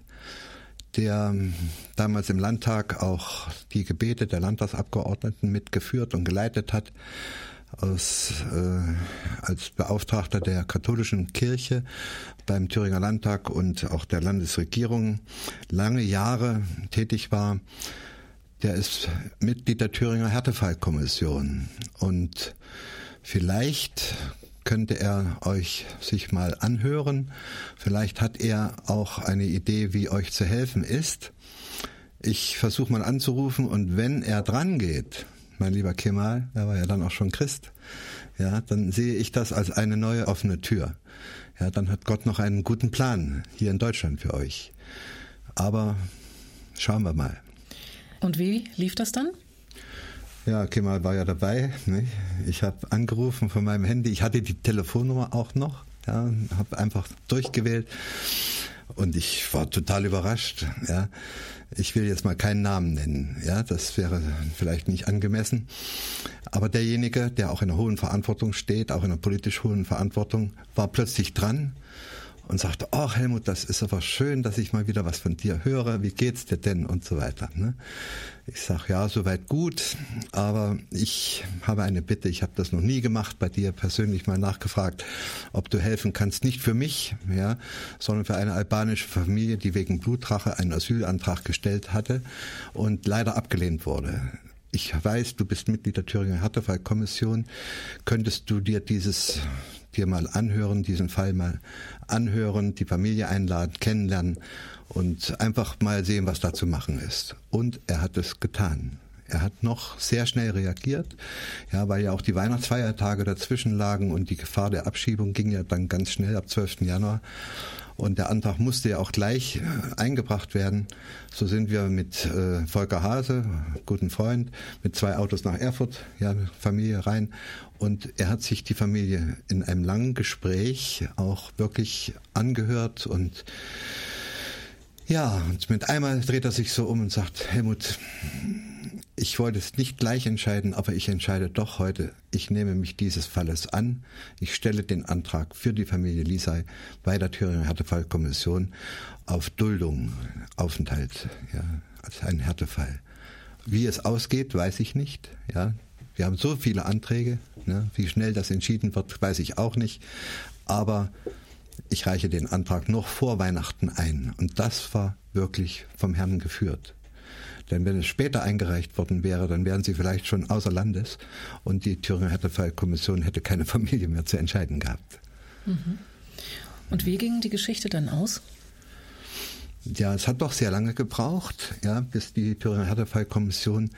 der ähm, damals im Landtag auch die Gebete der Landtagsabgeordneten mitgeführt und geleitet hat, aus, äh, als Beauftragter der katholischen Kirche beim Thüringer Landtag und auch der Landesregierung lange Jahre tätig war. Der ist Mitglied der Thüringer Härtefallkommission und vielleicht könnte er euch sich mal anhören. Vielleicht hat er auch eine Idee, wie euch zu helfen ist. Ich versuche mal anzurufen und wenn er dran geht, mein lieber Kemal, er war ja dann auch schon Christ, ja, dann sehe ich das als eine neue offene Tür. Ja, dann hat Gott noch einen guten Plan hier in Deutschland für euch. Aber schauen wir mal. Und wie lief das dann? Ja, Kemal war ja dabei. Ne? Ich habe angerufen von meinem Handy. Ich hatte die Telefonnummer auch noch. Ja, habe einfach durchgewählt und ich war total überrascht. Ja, ich will jetzt mal keinen Namen nennen. Ja, das wäre vielleicht nicht angemessen. Aber derjenige, der auch in einer hohen Verantwortung steht, auch in einer politisch hohen Verantwortung, war plötzlich dran und sagte, oh Helmut, das ist aber schön, dass ich mal wieder was von dir höre. Wie geht's dir denn und so weiter. Ne? Ich sag ja, soweit gut, aber ich habe eine Bitte. Ich habe das noch nie gemacht, bei dir persönlich mal nachgefragt, ob du helfen kannst, nicht für mich, ja, sondern für eine albanische Familie, die wegen Blutrache einen Asylantrag gestellt hatte und leider abgelehnt wurde. Ich weiß, du bist Mitglied der Thüringer Härtefallkommission. Könntest du dir dieses dir mal anhören, diesen Fall mal anhören, die Familie einladen, kennenlernen und einfach mal sehen, was da zu machen ist. Und er hat es getan. Er hat noch sehr schnell reagiert, ja, weil ja auch die Weihnachtsfeiertage dazwischen lagen und die Gefahr der Abschiebung ging ja dann ganz schnell ab 12. Januar. Und der Antrag musste ja auch gleich äh, eingebracht werden. So sind wir mit äh, Volker Hase, guten Freund, mit zwei Autos nach Erfurt, ja, Familie rein. Und er hat sich die Familie in einem langen Gespräch auch wirklich angehört und ja, und mit einmal dreht er sich so um und sagt, Helmut, ich wollte es nicht gleich entscheiden, aber ich entscheide doch heute. Ich nehme mich dieses Falles an. Ich stelle den Antrag für die Familie Lisei bei der Thüringer Härtefallkommission auf Duldung, Aufenthalt, ja, als ein Härtefall. Wie es ausgeht, weiß ich nicht. Ja, wir haben so viele Anträge. Ne? Wie schnell das entschieden wird, weiß ich auch nicht. Aber ich reiche den Antrag noch vor Weihnachten ein. Und das war wirklich vom Herrn geführt. Denn wenn es später eingereicht worden wäre, dann wären sie vielleicht schon außer Landes und die Thüringer Härtefallkommission hätte keine Familie mehr zu entscheiden gehabt. Mhm. Und wie ging die Geschichte dann aus? Ja, es hat doch sehr lange gebraucht, ja, bis die Thüringer Härtefallkommission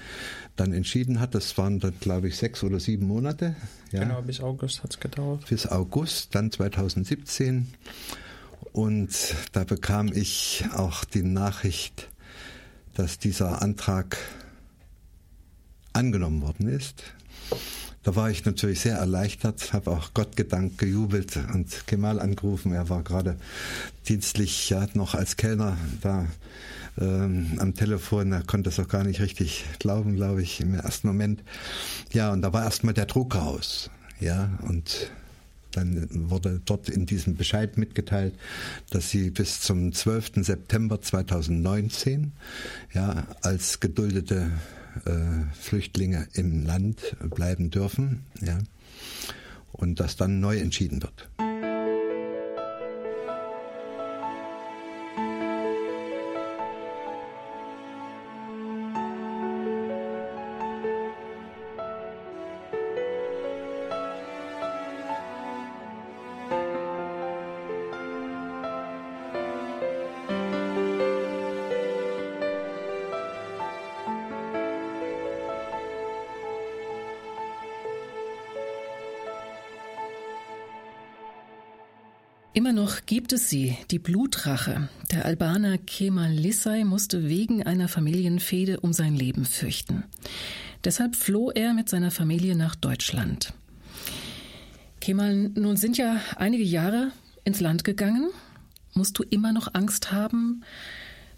dann entschieden hat. Das waren dann, glaube ich, sechs oder sieben Monate. Ja. Genau, bis August hat es gedauert. Bis August, dann 2017. Und da bekam ich auch die Nachricht, dass dieser Antrag angenommen worden ist. Da war ich natürlich sehr erleichtert, habe auch Gott gedankt, gejubelt und Kemal angerufen. Er war gerade dienstlich ja, noch als Kellner da ähm, am Telefon. Er konnte es auch gar nicht richtig glauben, glaube ich, im ersten Moment. Ja, und da war erstmal der Druck raus. Ja, und dann wurde dort in diesem Bescheid mitgeteilt, dass sie bis zum 12. September 2019 ja, als geduldete äh, Flüchtlinge im Land bleiben dürfen, ja, und dass dann neu entschieden wird. Immer noch gibt es sie, die Blutrache. Der Albaner Kemal Lissay musste wegen einer Familienfehde um sein Leben fürchten. Deshalb floh er mit seiner Familie nach Deutschland. Kemal, nun sind ja einige Jahre ins Land gegangen. Musst du immer noch Angst haben,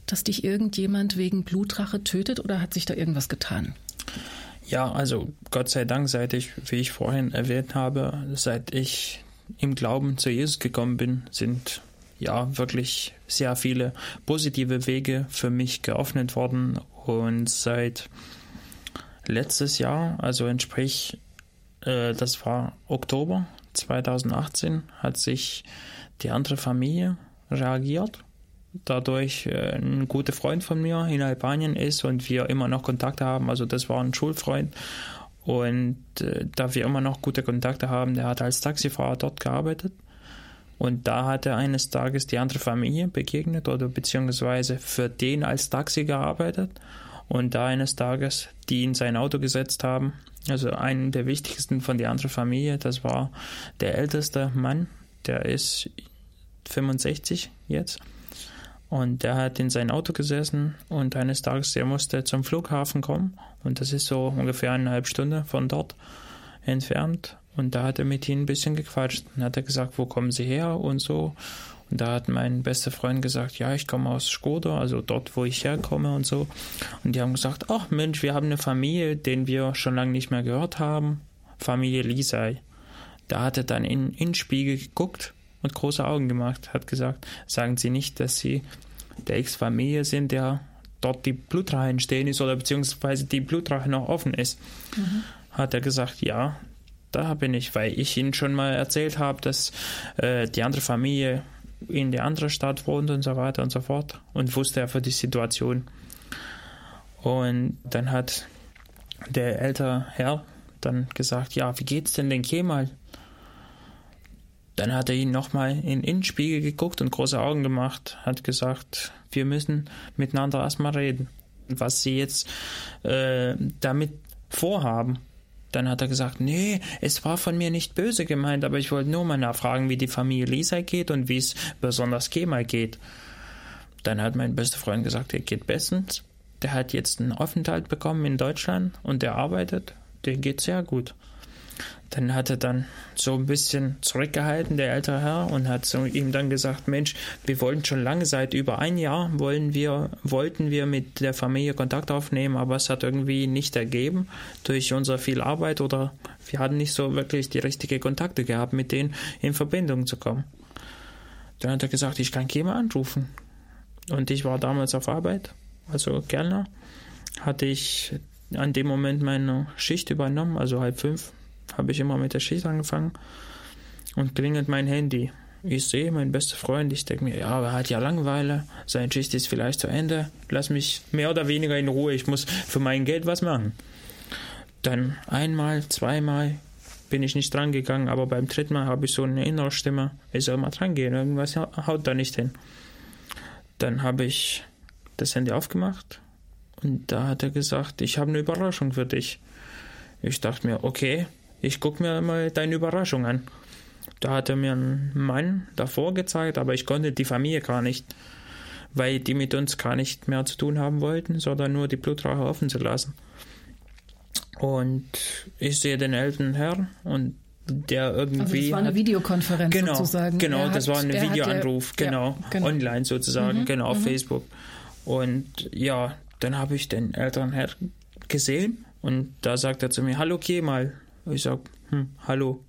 dass dich irgendjemand wegen Blutrache tötet oder hat sich da irgendwas getan? Ja, also Gott sei Dank, seit ich, wie ich vorhin erwähnt habe, seit ich im Glauben zu Jesus gekommen bin, sind ja wirklich sehr viele positive Wege für mich geöffnet worden und seit letztes Jahr, also entsprich, äh, das war Oktober 2018, hat sich die andere Familie reagiert. Dadurch äh, ein guter Freund von mir in Albanien ist und wir immer noch Kontakt haben. Also das war ein Schulfreund und äh, da wir immer noch gute Kontakte haben, der hat als Taxifahrer dort gearbeitet. Und da hat er eines Tages die andere Familie begegnet oder beziehungsweise für den als Taxi gearbeitet. Und da eines Tages die in sein Auto gesetzt haben, also einen der wichtigsten von der anderen Familie, das war der älteste Mann, der ist 65 jetzt. Und der hat in sein Auto gesessen und eines Tages, der musste zum Flughafen kommen. Und das ist so ungefähr eine halbe Stunde von dort entfernt. Und da hat er mit ihnen ein bisschen gequatscht. Dann hat er gesagt, wo kommen sie her und so. Und da hat mein bester Freund gesagt, ja, ich komme aus Skoda, also dort, wo ich herkomme und so. Und die haben gesagt, ach Mensch, wir haben eine Familie, den wir schon lange nicht mehr gehört haben. Familie Lisei. Da hat er dann in, in den Spiegel geguckt und große Augen gemacht, hat gesagt, sagen Sie nicht, dass Sie der Ex-Familie sind, der dort die Blutrache entstehen ist oder beziehungsweise die Blutrache noch offen ist. Mhm. Hat er gesagt, ja, da bin ich, weil ich Ihnen schon mal erzählt habe, dass äh, die andere Familie in der anderen Stadt wohnt und so weiter und so fort und wusste er für die Situation. Und dann hat der ältere Herr dann gesagt, ja, wie geht's denn den Kemal? Dann hat er ihn nochmal in den Innenspiegel geguckt und große Augen gemacht, hat gesagt, wir müssen miteinander erstmal reden, was sie jetzt äh, damit vorhaben. Dann hat er gesagt, nee, es war von mir nicht böse gemeint, aber ich wollte nur mal nachfragen, wie die Familie Lisa geht und wie es besonders Kemal geht. Dann hat mein bester Freund gesagt, er geht bestens. Der hat jetzt einen Aufenthalt bekommen in Deutschland und der arbeitet. Der geht sehr gut. Dann hat er dann so ein bisschen zurückgehalten, der ältere Herr, und hat so ihm dann gesagt, Mensch, wir wollten schon lange, seit über ein Jahr wollen wir, wollten wir mit der Familie Kontakt aufnehmen, aber es hat irgendwie nicht ergeben durch unsere viel Arbeit oder wir hatten nicht so wirklich die richtigen Kontakte gehabt, mit denen in Verbindung zu kommen. Dann hat er gesagt, ich kann Kema anrufen. Und ich war damals auf Arbeit, also Kellner, hatte ich an dem Moment meine Schicht übernommen, also halb fünf habe ich immer mit der Schicht angefangen und klingelt mein Handy. ich sehe meinen besten Freund, ich denke mir, ja, er hat ja Langeweile, seine Schicht ist vielleicht zu Ende, lass mich mehr oder weniger in Ruhe, ich muss für mein Geld was machen. Dann einmal, zweimal bin ich nicht dran gegangen, aber beim dritten Mal habe ich so eine innere Stimme, ich soll mal dran gehen, irgendwas haut da nicht hin. Dann habe ich das Handy aufgemacht und da hat er gesagt, ich habe eine Überraschung für dich. Ich dachte mir, okay, ich gucke mir mal deine Überraschung an. Da hat er mir einen Mann davor gezeigt, aber ich konnte die Familie gar nicht, weil die mit uns gar nicht mehr zu tun haben wollten, sondern nur die Blutrache offen zu lassen. Und ich sehe den älteren Herrn und der irgendwie. Also das war eine hat, Videokonferenz genau, sozusagen. Genau, er das hat, war ein Videoanruf, ja, genau, ja, genau, online sozusagen, mhm, genau, auf mhm. Facebook. Und ja, dann habe ich den älteren Herrn gesehen und da sagt er zu mir, hallo Kemal. Ich sag, hm, hallo.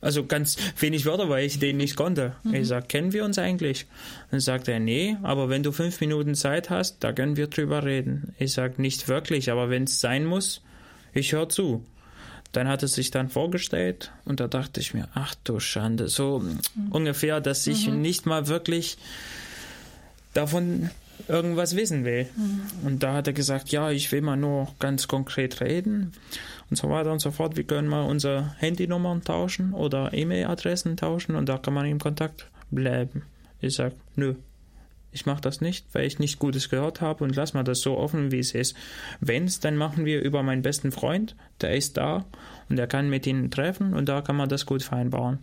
Also ganz wenig Wörter, weil ich den nicht konnte. Mhm. Ich sag, kennen wir uns eigentlich? Dann sagt er, nee, aber wenn du fünf Minuten Zeit hast, da können wir drüber reden. Ich sag, nicht wirklich, aber wenn es sein muss, ich höre zu. Dann hat es sich dann vorgestellt und da dachte ich mir, ach du Schande, so mhm. ungefähr, dass ich mhm. nicht mal wirklich davon irgendwas wissen will. Mhm. Und da hat er gesagt, ja, ich will mal nur ganz konkret reden und so weiter und so fort. Wir können mal unsere Handynummern tauschen oder E-Mail-Adressen tauschen und da kann man im Kontakt bleiben. Ich sage, nö, ich mache das nicht, weil ich nicht Gutes gehört habe und lass mal das so offen, wie es ist. Wenn es, dann machen wir über meinen besten Freund, der ist da und der kann mit ihnen treffen und da kann man das gut vereinbaren.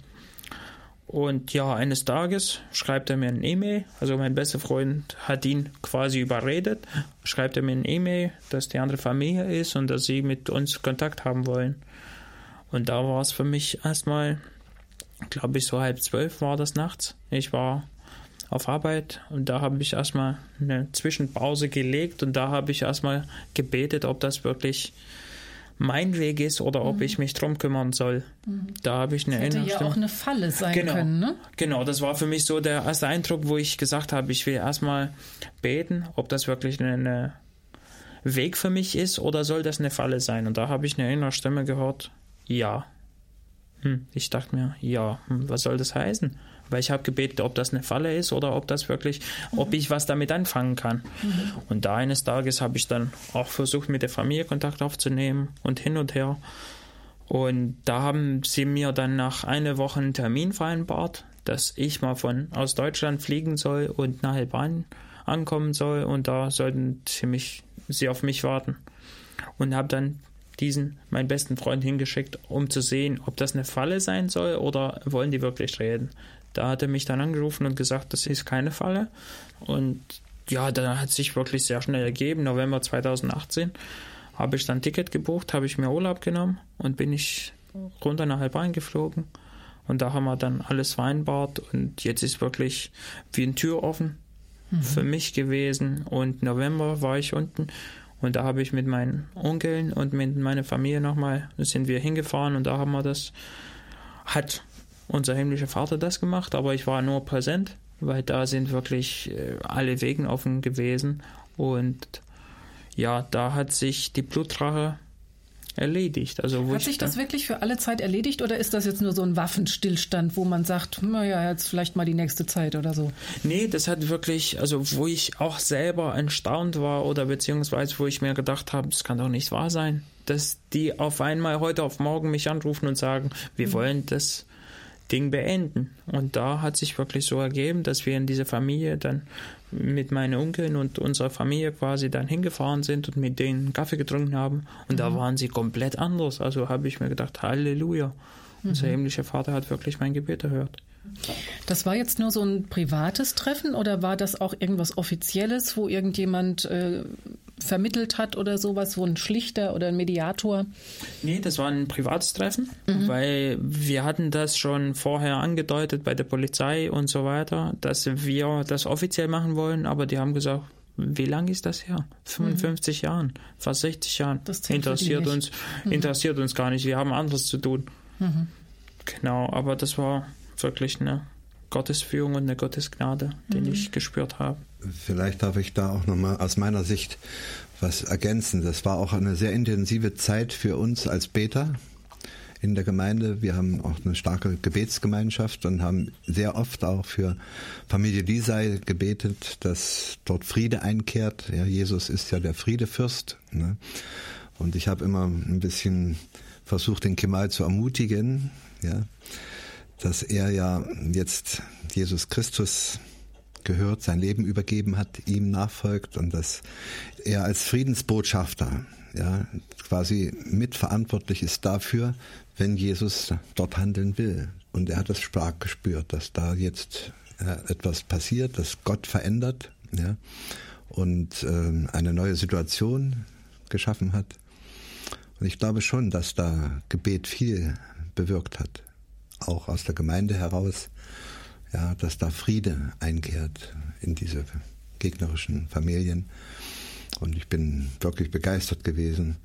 Und ja, eines Tages schreibt er mir ein E-Mail. Also mein bester Freund hat ihn quasi überredet. Schreibt er mir ein E-Mail, dass die andere Familie ist und dass sie mit uns Kontakt haben wollen. Und da war es für mich erstmal, glaube ich, so halb zwölf war das nachts. Ich war auf Arbeit und da habe ich erstmal eine Zwischenpause gelegt und da habe ich erstmal gebetet, ob das wirklich mein Weg ist oder ob mhm. ich mich drum kümmern soll. Mhm. Da habe ich eine das hätte ja auch eine Falle sein genau, können, ne? Genau, das war für mich so der erste Eindruck, wo ich gesagt habe, ich will erstmal beten, ob das wirklich eine Weg für mich ist oder soll das eine Falle sein. Und da habe ich eine innere Stimme gehört, ja. Hm, ich dachte mir, ja, hm, was soll das heißen? Weil ich habe gebetet, ob das eine Falle ist oder ob das wirklich, mhm. ob ich was damit anfangen kann. Mhm. Und da eines Tages habe ich dann auch versucht, mit der Familie Kontakt aufzunehmen und hin und her. Und da haben sie mir dann nach einer Woche einen Termin vereinbart, dass ich mal von aus Deutschland fliegen soll und nach Albanien ankommen soll und da sollten sie mich, sie auf mich warten. Und habe dann diesen meinen besten Freund hingeschickt, um zu sehen, ob das eine Falle sein soll oder wollen die wirklich reden. Da hat er mich dann angerufen und gesagt, das ist keine Falle. Und ja, da hat sich wirklich sehr schnell ergeben. November 2018 habe ich dann ein Ticket gebucht, habe ich mir Urlaub genommen und bin ich runter nach Albanien geflogen. Und da haben wir dann alles vereinbart und jetzt ist wirklich wie eine Tür offen mhm. für mich gewesen. Und November war ich unten und da habe ich mit meinen Onkeln und mit meiner Familie nochmal, sind wir hingefahren und da haben wir das, hat unser himmlischer Vater das gemacht, aber ich war nur präsent, weil da sind wirklich äh, alle Wegen offen gewesen und ja, da hat sich die Blutrache erledigt. Also hat sich das wirklich für alle Zeit erledigt oder ist das jetzt nur so ein Waffenstillstand, wo man sagt, naja, jetzt vielleicht mal die nächste Zeit oder so? Nee, das hat wirklich, also wo ich auch selber erstaunt war oder beziehungsweise wo ich mir gedacht habe, das kann doch nicht wahr sein, dass die auf einmal heute auf morgen mich anrufen und sagen, wir mhm. wollen das Ding beenden. Und da hat sich wirklich so ergeben, dass wir in diese Familie dann mit meinen Onkeln und unserer Familie quasi dann hingefahren sind und mit denen Kaffee getrunken haben. Und mhm. da waren sie komplett anders. Also habe ich mir gedacht, Halleluja. Mhm. Unser himmlischer Vater hat wirklich mein Gebet erhört. Das war jetzt nur so ein privates Treffen oder war das auch irgendwas Offizielles, wo irgendjemand äh, vermittelt hat oder sowas, wo ein Schlichter oder ein Mediator? Nee, das war ein privates Treffen, mhm. weil wir hatten das schon vorher angedeutet bei der Polizei und so weiter, dass wir das offiziell machen wollen, aber die haben gesagt, wie lange ist das her? 55 mhm. Jahren, fast 60 Jahren. Das interessiert uns, mhm. interessiert uns gar nicht. Wir haben anderes zu tun. Mhm. Genau, aber das war wirklich eine Gottesführung und eine Gottesgnade, die mhm. ich gespürt habe. Vielleicht darf ich da auch nochmal aus meiner Sicht was ergänzen. Das war auch eine sehr intensive Zeit für uns als Beter in der Gemeinde. Wir haben auch eine starke Gebetsgemeinschaft und haben sehr oft auch für Familie Lisei gebetet, dass dort Friede einkehrt. Ja, Jesus ist ja der Friedefürst. Ne? Und ich habe immer ein bisschen versucht, den Kemal zu ermutigen, ja, dass er ja jetzt Jesus Christus gehört, sein Leben übergeben hat, ihm nachfolgt und dass er als Friedensbotschafter ja, quasi mitverantwortlich ist dafür, wenn Jesus dort handeln will. Und er hat es stark gespürt, dass da jetzt etwas passiert, dass Gott verändert ja, und äh, eine neue Situation geschaffen hat. Und ich glaube schon, dass da Gebet viel bewirkt hat, auch aus der Gemeinde heraus, ja, dass da Friede einkehrt in diese gegnerischen Familien. Und ich bin wirklich begeistert gewesen,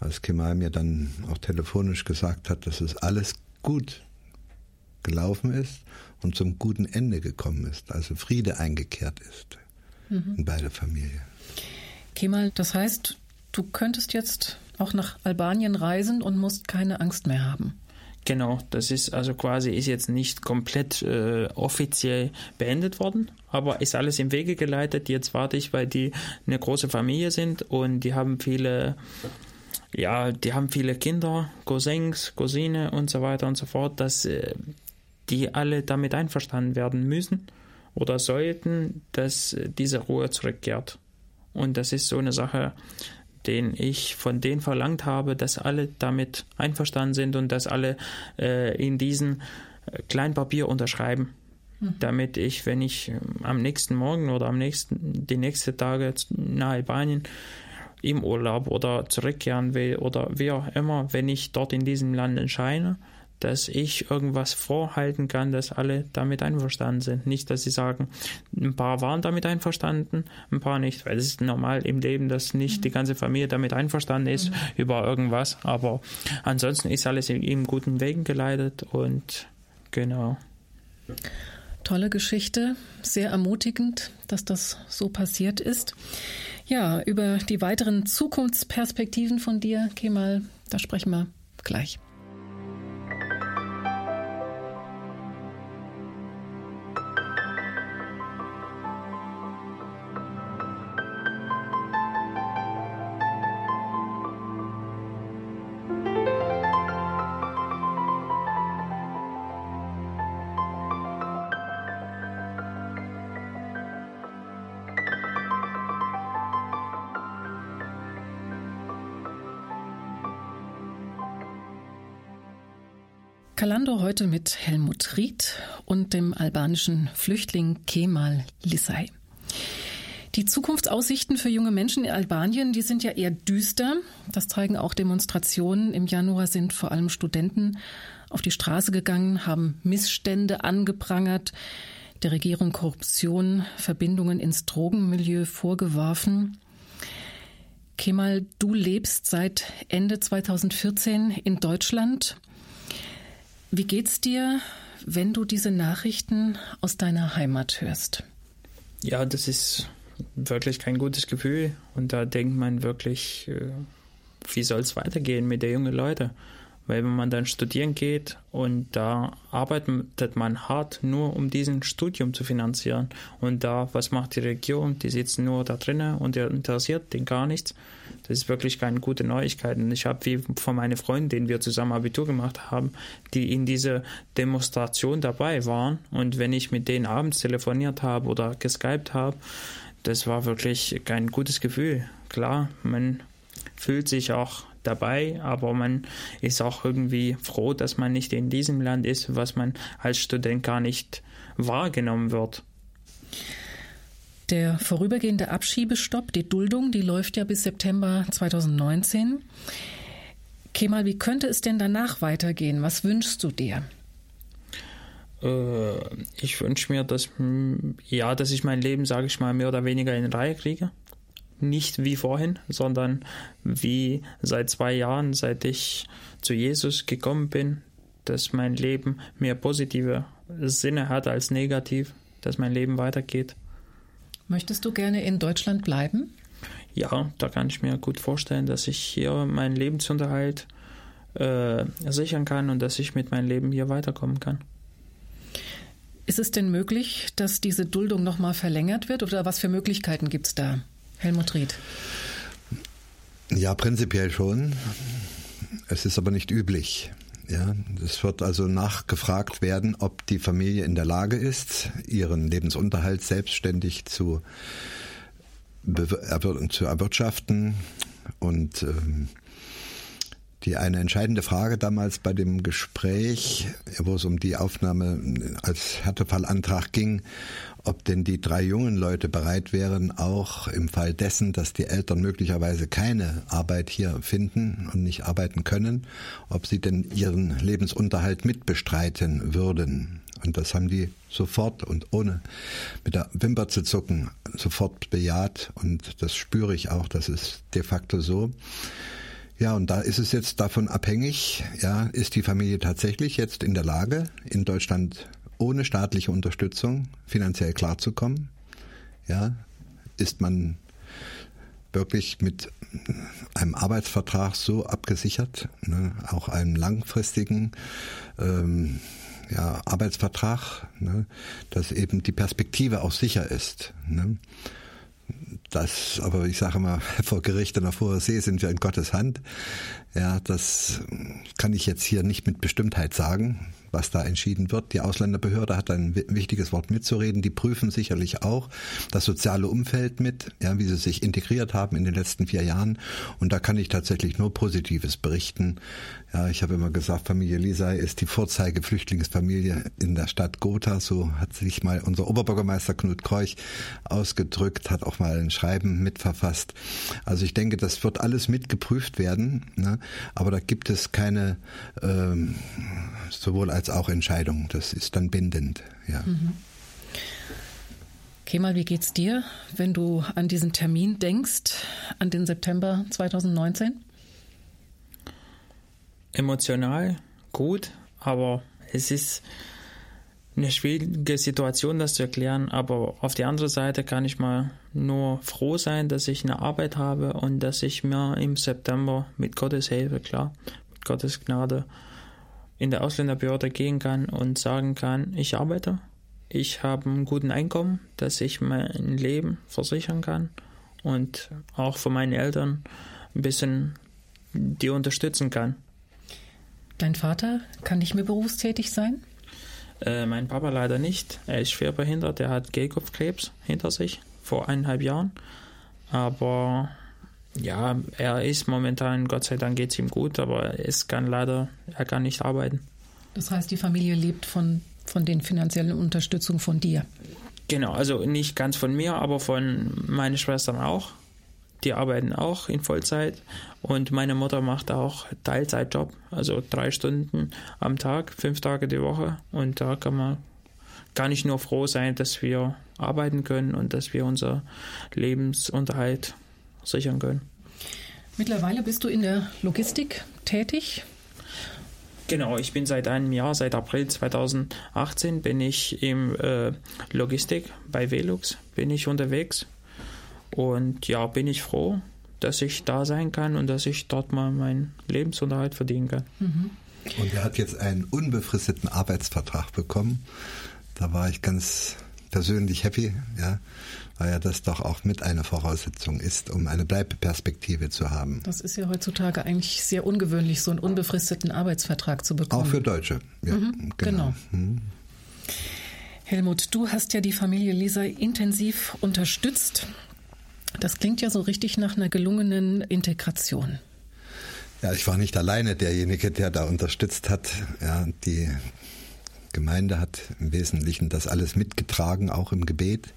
als Kemal mir dann auch telefonisch gesagt hat, dass es alles gut gelaufen ist und zum guten Ende gekommen ist, also Friede eingekehrt ist mhm. in beide Familien. Kemal, das heißt, du könntest jetzt auch nach Albanien reisen und musst keine Angst mehr haben. Genau, das ist also quasi ist jetzt nicht komplett äh, offiziell beendet worden, aber ist alles im Wege geleitet. Jetzt warte ich, weil die eine große Familie sind und die haben viele, ja, die haben viele Kinder, Cousins, Cousine und so weiter und so fort, dass äh, die alle damit einverstanden werden müssen oder sollten, dass diese Ruhe zurückkehrt. Und das ist so eine Sache, den ich von denen verlangt habe, dass alle damit einverstanden sind und dass alle äh, in diesem äh, kleinen Papier unterschreiben. Mhm. Damit ich, wenn ich äh, am nächsten Morgen oder am nächsten, die nächsten Tage nach Albanien im Urlaub oder zurückkehren will oder wie auch immer, wenn ich dort in diesem Land entscheide, dass ich irgendwas vorhalten kann, dass alle damit einverstanden sind. Nicht, dass sie sagen, ein paar waren damit einverstanden, ein paar nicht, weil es ist normal im Leben, dass nicht die ganze Familie damit einverstanden ist mhm. über irgendwas, aber ansonsten ist alles im guten Wegen geleitet und genau. Tolle Geschichte, sehr ermutigend, dass das so passiert ist. Ja, über die weiteren Zukunftsperspektiven von dir, Kemal, da sprechen wir gleich. Heute mit Helmut Ried und dem albanischen Flüchtling Kemal Lissay. Die Zukunftsaussichten für junge Menschen in Albanien, die sind ja eher düster. Das zeigen auch Demonstrationen. Im Januar sind vor allem Studenten auf die Straße gegangen, haben Missstände angeprangert, der Regierung Korruption, Verbindungen ins Drogenmilieu vorgeworfen. Kemal, du lebst seit Ende 2014 in Deutschland. Wie geht's dir, wenn du diese Nachrichten aus deiner Heimat hörst? Ja, das ist wirklich kein gutes Gefühl. Und da denkt man wirklich, äh, wie soll es weitergehen mit den jungen Leuten? Weil wenn man dann studieren geht und da arbeitet man hart nur, um diesen Studium zu finanzieren. Und da, was macht die Regierung? Die sitzen nur da drinnen und interessiert den gar nichts. Das ist wirklich keine gute Neuigkeit. Und ich habe wie von meinen Freunden, denen wir zusammen Abitur gemacht haben, die in dieser Demonstration dabei waren. Und wenn ich mit denen abends telefoniert habe oder geskypt habe, das war wirklich kein gutes Gefühl. Klar, man fühlt sich auch dabei, aber man ist auch irgendwie froh, dass man nicht in diesem Land ist, was man als Student gar nicht wahrgenommen wird. Der vorübergehende Abschiebestopp, die Duldung, die läuft ja bis September 2019. Kemal, wie könnte es denn danach weitergehen? Was wünschst du dir? Äh, ich wünsche mir, dass, ja, dass ich mein Leben, sage ich mal, mehr oder weniger in Reihe kriege nicht wie vorhin, sondern wie seit zwei Jahren, seit ich zu Jesus gekommen bin, dass mein Leben mehr positive Sinne hat als negativ, dass mein Leben weitergeht. Möchtest du gerne in Deutschland bleiben? Ja, da kann ich mir gut vorstellen, dass ich hier meinen Lebensunterhalt äh, sichern kann und dass ich mit meinem Leben hier weiterkommen kann. Ist es denn möglich, dass diese Duldung nochmal verlängert wird oder was für Möglichkeiten gibt es da? Helmut Ried. Ja, prinzipiell schon. Es ist aber nicht üblich. Ja, es wird also nachgefragt werden, ob die Familie in der Lage ist, ihren Lebensunterhalt selbstständig zu, zu erwirtschaften und ähm, die eine entscheidende Frage damals bei dem Gespräch, wo es um die Aufnahme als Härtefallantrag ging, ob denn die drei jungen Leute bereit wären, auch im Fall dessen, dass die Eltern möglicherweise keine Arbeit hier finden und nicht arbeiten können, ob sie denn ihren Lebensunterhalt mitbestreiten würden. Und das haben die sofort und ohne mit der Wimper zu zucken sofort bejaht. Und das spüre ich auch, das ist de facto so. Ja, und da ist es jetzt davon abhängig, ja, ist die Familie tatsächlich jetzt in der Lage, in Deutschland ohne staatliche Unterstützung finanziell klarzukommen? Ja, ist man wirklich mit einem Arbeitsvertrag so abgesichert, ne, auch einem langfristigen ähm, ja, Arbeitsvertrag, ne, dass eben die Perspektive auch sicher ist. Ne. Das, aber ich sage mal, vor Gericht und auf hoher See sind wir in Gottes Hand. Ja, das kann ich jetzt hier nicht mit Bestimmtheit sagen was da entschieden wird. Die Ausländerbehörde hat ein wichtiges Wort mitzureden. Die prüfen sicherlich auch das soziale Umfeld mit, ja, wie sie sich integriert haben in den letzten vier Jahren. Und da kann ich tatsächlich nur Positives berichten. Ja, ich habe immer gesagt, Familie Lisay ist die Vorzeige-Flüchtlingsfamilie in der Stadt Gotha. So hat sich mal unser Oberbürgermeister Knut Kreuch ausgedrückt, hat auch mal ein Schreiben mitverfasst. Also ich denke, das wird alles mitgeprüft werden. Ne? Aber da gibt es keine ähm, sowohl als auch Entscheidung. Das ist dann bindend. Ja. Mhm. Kemal, wie geht's dir, wenn du an diesen Termin denkst, an den September 2019? Emotional gut, aber es ist eine schwierige Situation, das zu erklären. Aber auf der anderen Seite kann ich mal nur froh sein, dass ich eine Arbeit habe und dass ich mir im September mit Gottes Hilfe, klar, mit Gottes Gnade, in der Ausländerbehörde gehen kann und sagen kann, ich arbeite, ich habe einen guten Einkommen, dass ich mein Leben versichern kann und auch von meinen Eltern ein bisschen die unterstützen kann. Dein Vater kann nicht mehr berufstätig sein? Äh, mein Papa leider nicht. Er ist schwer behindert. Er hat Kehlkopfkrebs hinter sich vor eineinhalb Jahren. Aber ja, er ist momentan, Gott sei Dank geht es ihm gut, aber es kann leider, er kann nicht arbeiten. Das heißt, die Familie lebt von, von den finanziellen Unterstützungen von dir? Genau, also nicht ganz von mir, aber von meinen Schwestern auch. Die arbeiten auch in Vollzeit und meine Mutter macht auch Teilzeitjob, also drei Stunden am Tag, fünf Tage die Woche und da kann man gar nicht nur froh sein, dass wir arbeiten können und dass wir unser Lebensunterhalt sichern können. Mittlerweile bist du in der Logistik tätig. Genau, ich bin seit einem Jahr, seit April 2018 bin ich im äh, Logistik bei Velux, bin ich unterwegs. Und ja, bin ich froh, dass ich da sein kann und dass ich dort mal meinen Lebensunterhalt verdienen kann. Mhm. Und er hat jetzt einen unbefristeten Arbeitsvertrag bekommen. Da war ich ganz persönlich happy, ja, weil ja das doch auch mit einer Voraussetzung ist, um eine Bleibeperspektive zu haben. Das ist ja heutzutage eigentlich sehr ungewöhnlich, so einen unbefristeten Arbeitsvertrag zu bekommen. Auch für Deutsche, ja, mhm, genau. genau. Mhm. Helmut, du hast ja die Familie Lisa intensiv unterstützt. Das klingt ja so richtig nach einer gelungenen Integration. Ja, ich war nicht alleine derjenige, der da unterstützt hat. Ja, die Gemeinde hat im Wesentlichen das alles mitgetragen, auch im Gebet.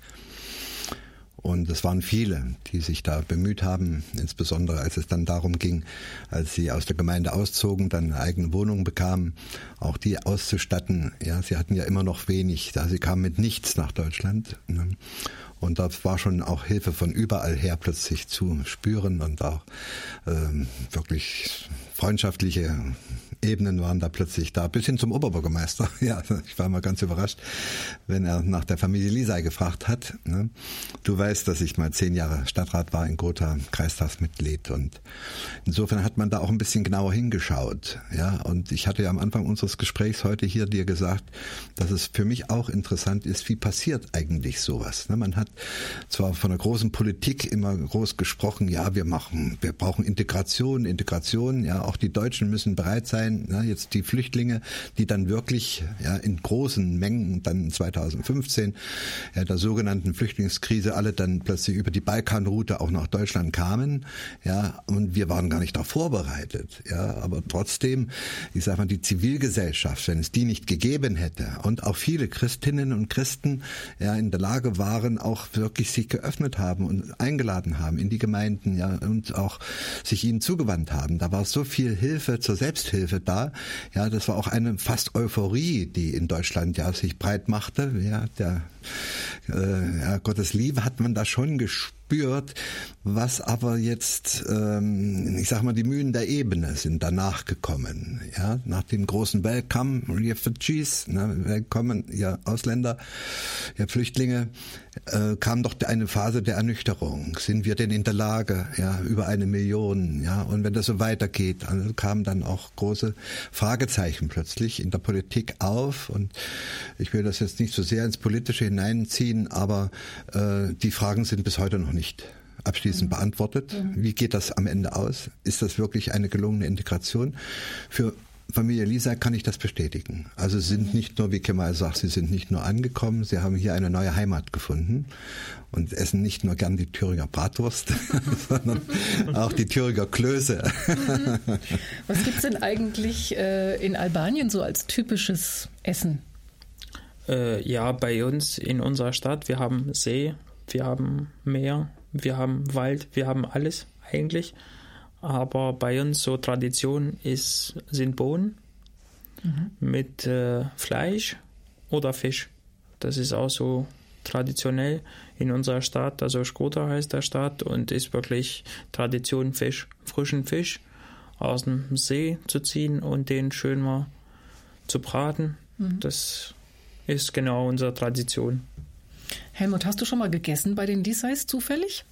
Und es waren viele, die sich da bemüht haben, insbesondere als es dann darum ging, als sie aus der Gemeinde auszogen, dann eine eigene Wohnung bekamen, auch die auszustatten. Ja, sie hatten ja immer noch wenig, da sie kamen mit nichts nach Deutschland. Ne? Und da war schon auch Hilfe von überall her plötzlich zu spüren und auch ähm, wirklich freundschaftliche Ebenen waren da plötzlich da, bis hin zum Oberbürgermeister. Ja, ich war mal ganz überrascht, wenn er nach der Familie Lisei gefragt hat. Ne? Du weißt, dass ich mal zehn Jahre Stadtrat war in Gotha, Kreistagsmitglied und insofern hat man da auch ein bisschen genauer hingeschaut. Ja, und ich hatte ja am Anfang unseres Gesprächs heute hier dir gesagt, dass es für mich auch interessant ist, wie passiert eigentlich sowas. Ne? Man hat zwar von der großen Politik immer groß gesprochen, ja, wir machen, wir brauchen Integration, Integration, ja, auch die Deutschen müssen bereit sein, ja, jetzt die Flüchtlinge, die dann wirklich ja, in großen Mengen dann 2015 ja, der sogenannten Flüchtlingskrise alle dann plötzlich über die Balkanroute auch nach Deutschland kamen, ja, und wir waren gar nicht darauf vorbereitet, ja, aber trotzdem, ich sag mal, die Zivilgesellschaft, wenn es die nicht gegeben hätte und auch viele Christinnen und Christen ja in der Lage waren, auch wirklich sich geöffnet haben und eingeladen haben in die Gemeinden, ja, und auch sich ihnen zugewandt haben. Da war so viel Hilfe zur Selbsthilfe da. Ja, das war auch eine fast Euphorie, die in Deutschland ja sich breit machte. Ja, der äh, ja, Gottes Liebe hat man da schon gespürt gespürt, was aber jetzt, ähm, ich sag mal, die Mühen der Ebene sind danach gekommen. Ja, nach dem großen Welcome, Refugees, ne, Willkommen, ja, Ausländer, ja, Flüchtlinge, äh, kam doch eine Phase der Ernüchterung. Sind wir denn in der Lage, ja, über eine Million, ja, und wenn das so weitergeht, also kamen dann auch große Fragezeichen plötzlich in der Politik auf und ich will das jetzt nicht so sehr ins Politische hineinziehen, aber äh, die Fragen sind bis heute noch nicht nicht abschließend mhm. beantwortet. Mhm. Wie geht das am Ende aus? Ist das wirklich eine gelungene Integration? Für Familie Lisa kann ich das bestätigen. Also sie sind mhm. nicht nur, wie Kemal sagt, sie sind nicht nur angekommen, sie haben hier eine neue Heimat gefunden und essen nicht nur gern die Thüringer Bratwurst, sondern auch die Thüringer Klöße. Was gibt es denn eigentlich äh, in Albanien so als typisches Essen? Äh, ja, bei uns in unserer Stadt, wir haben See, wir haben Meer, wir haben Wald, wir haben alles eigentlich. Aber bei uns so Tradition ist, sind Bohnen mhm. mit äh, Fleisch oder Fisch. Das ist auch so traditionell in unserer Stadt. Also Skota heißt der Stadt und ist wirklich Tradition Fisch, frischen Fisch aus dem See zu ziehen und den schön mal zu braten. Mhm. Das ist genau unsere Tradition. Helmut, hast du schon mal gegessen bei den Dieseis zufällig?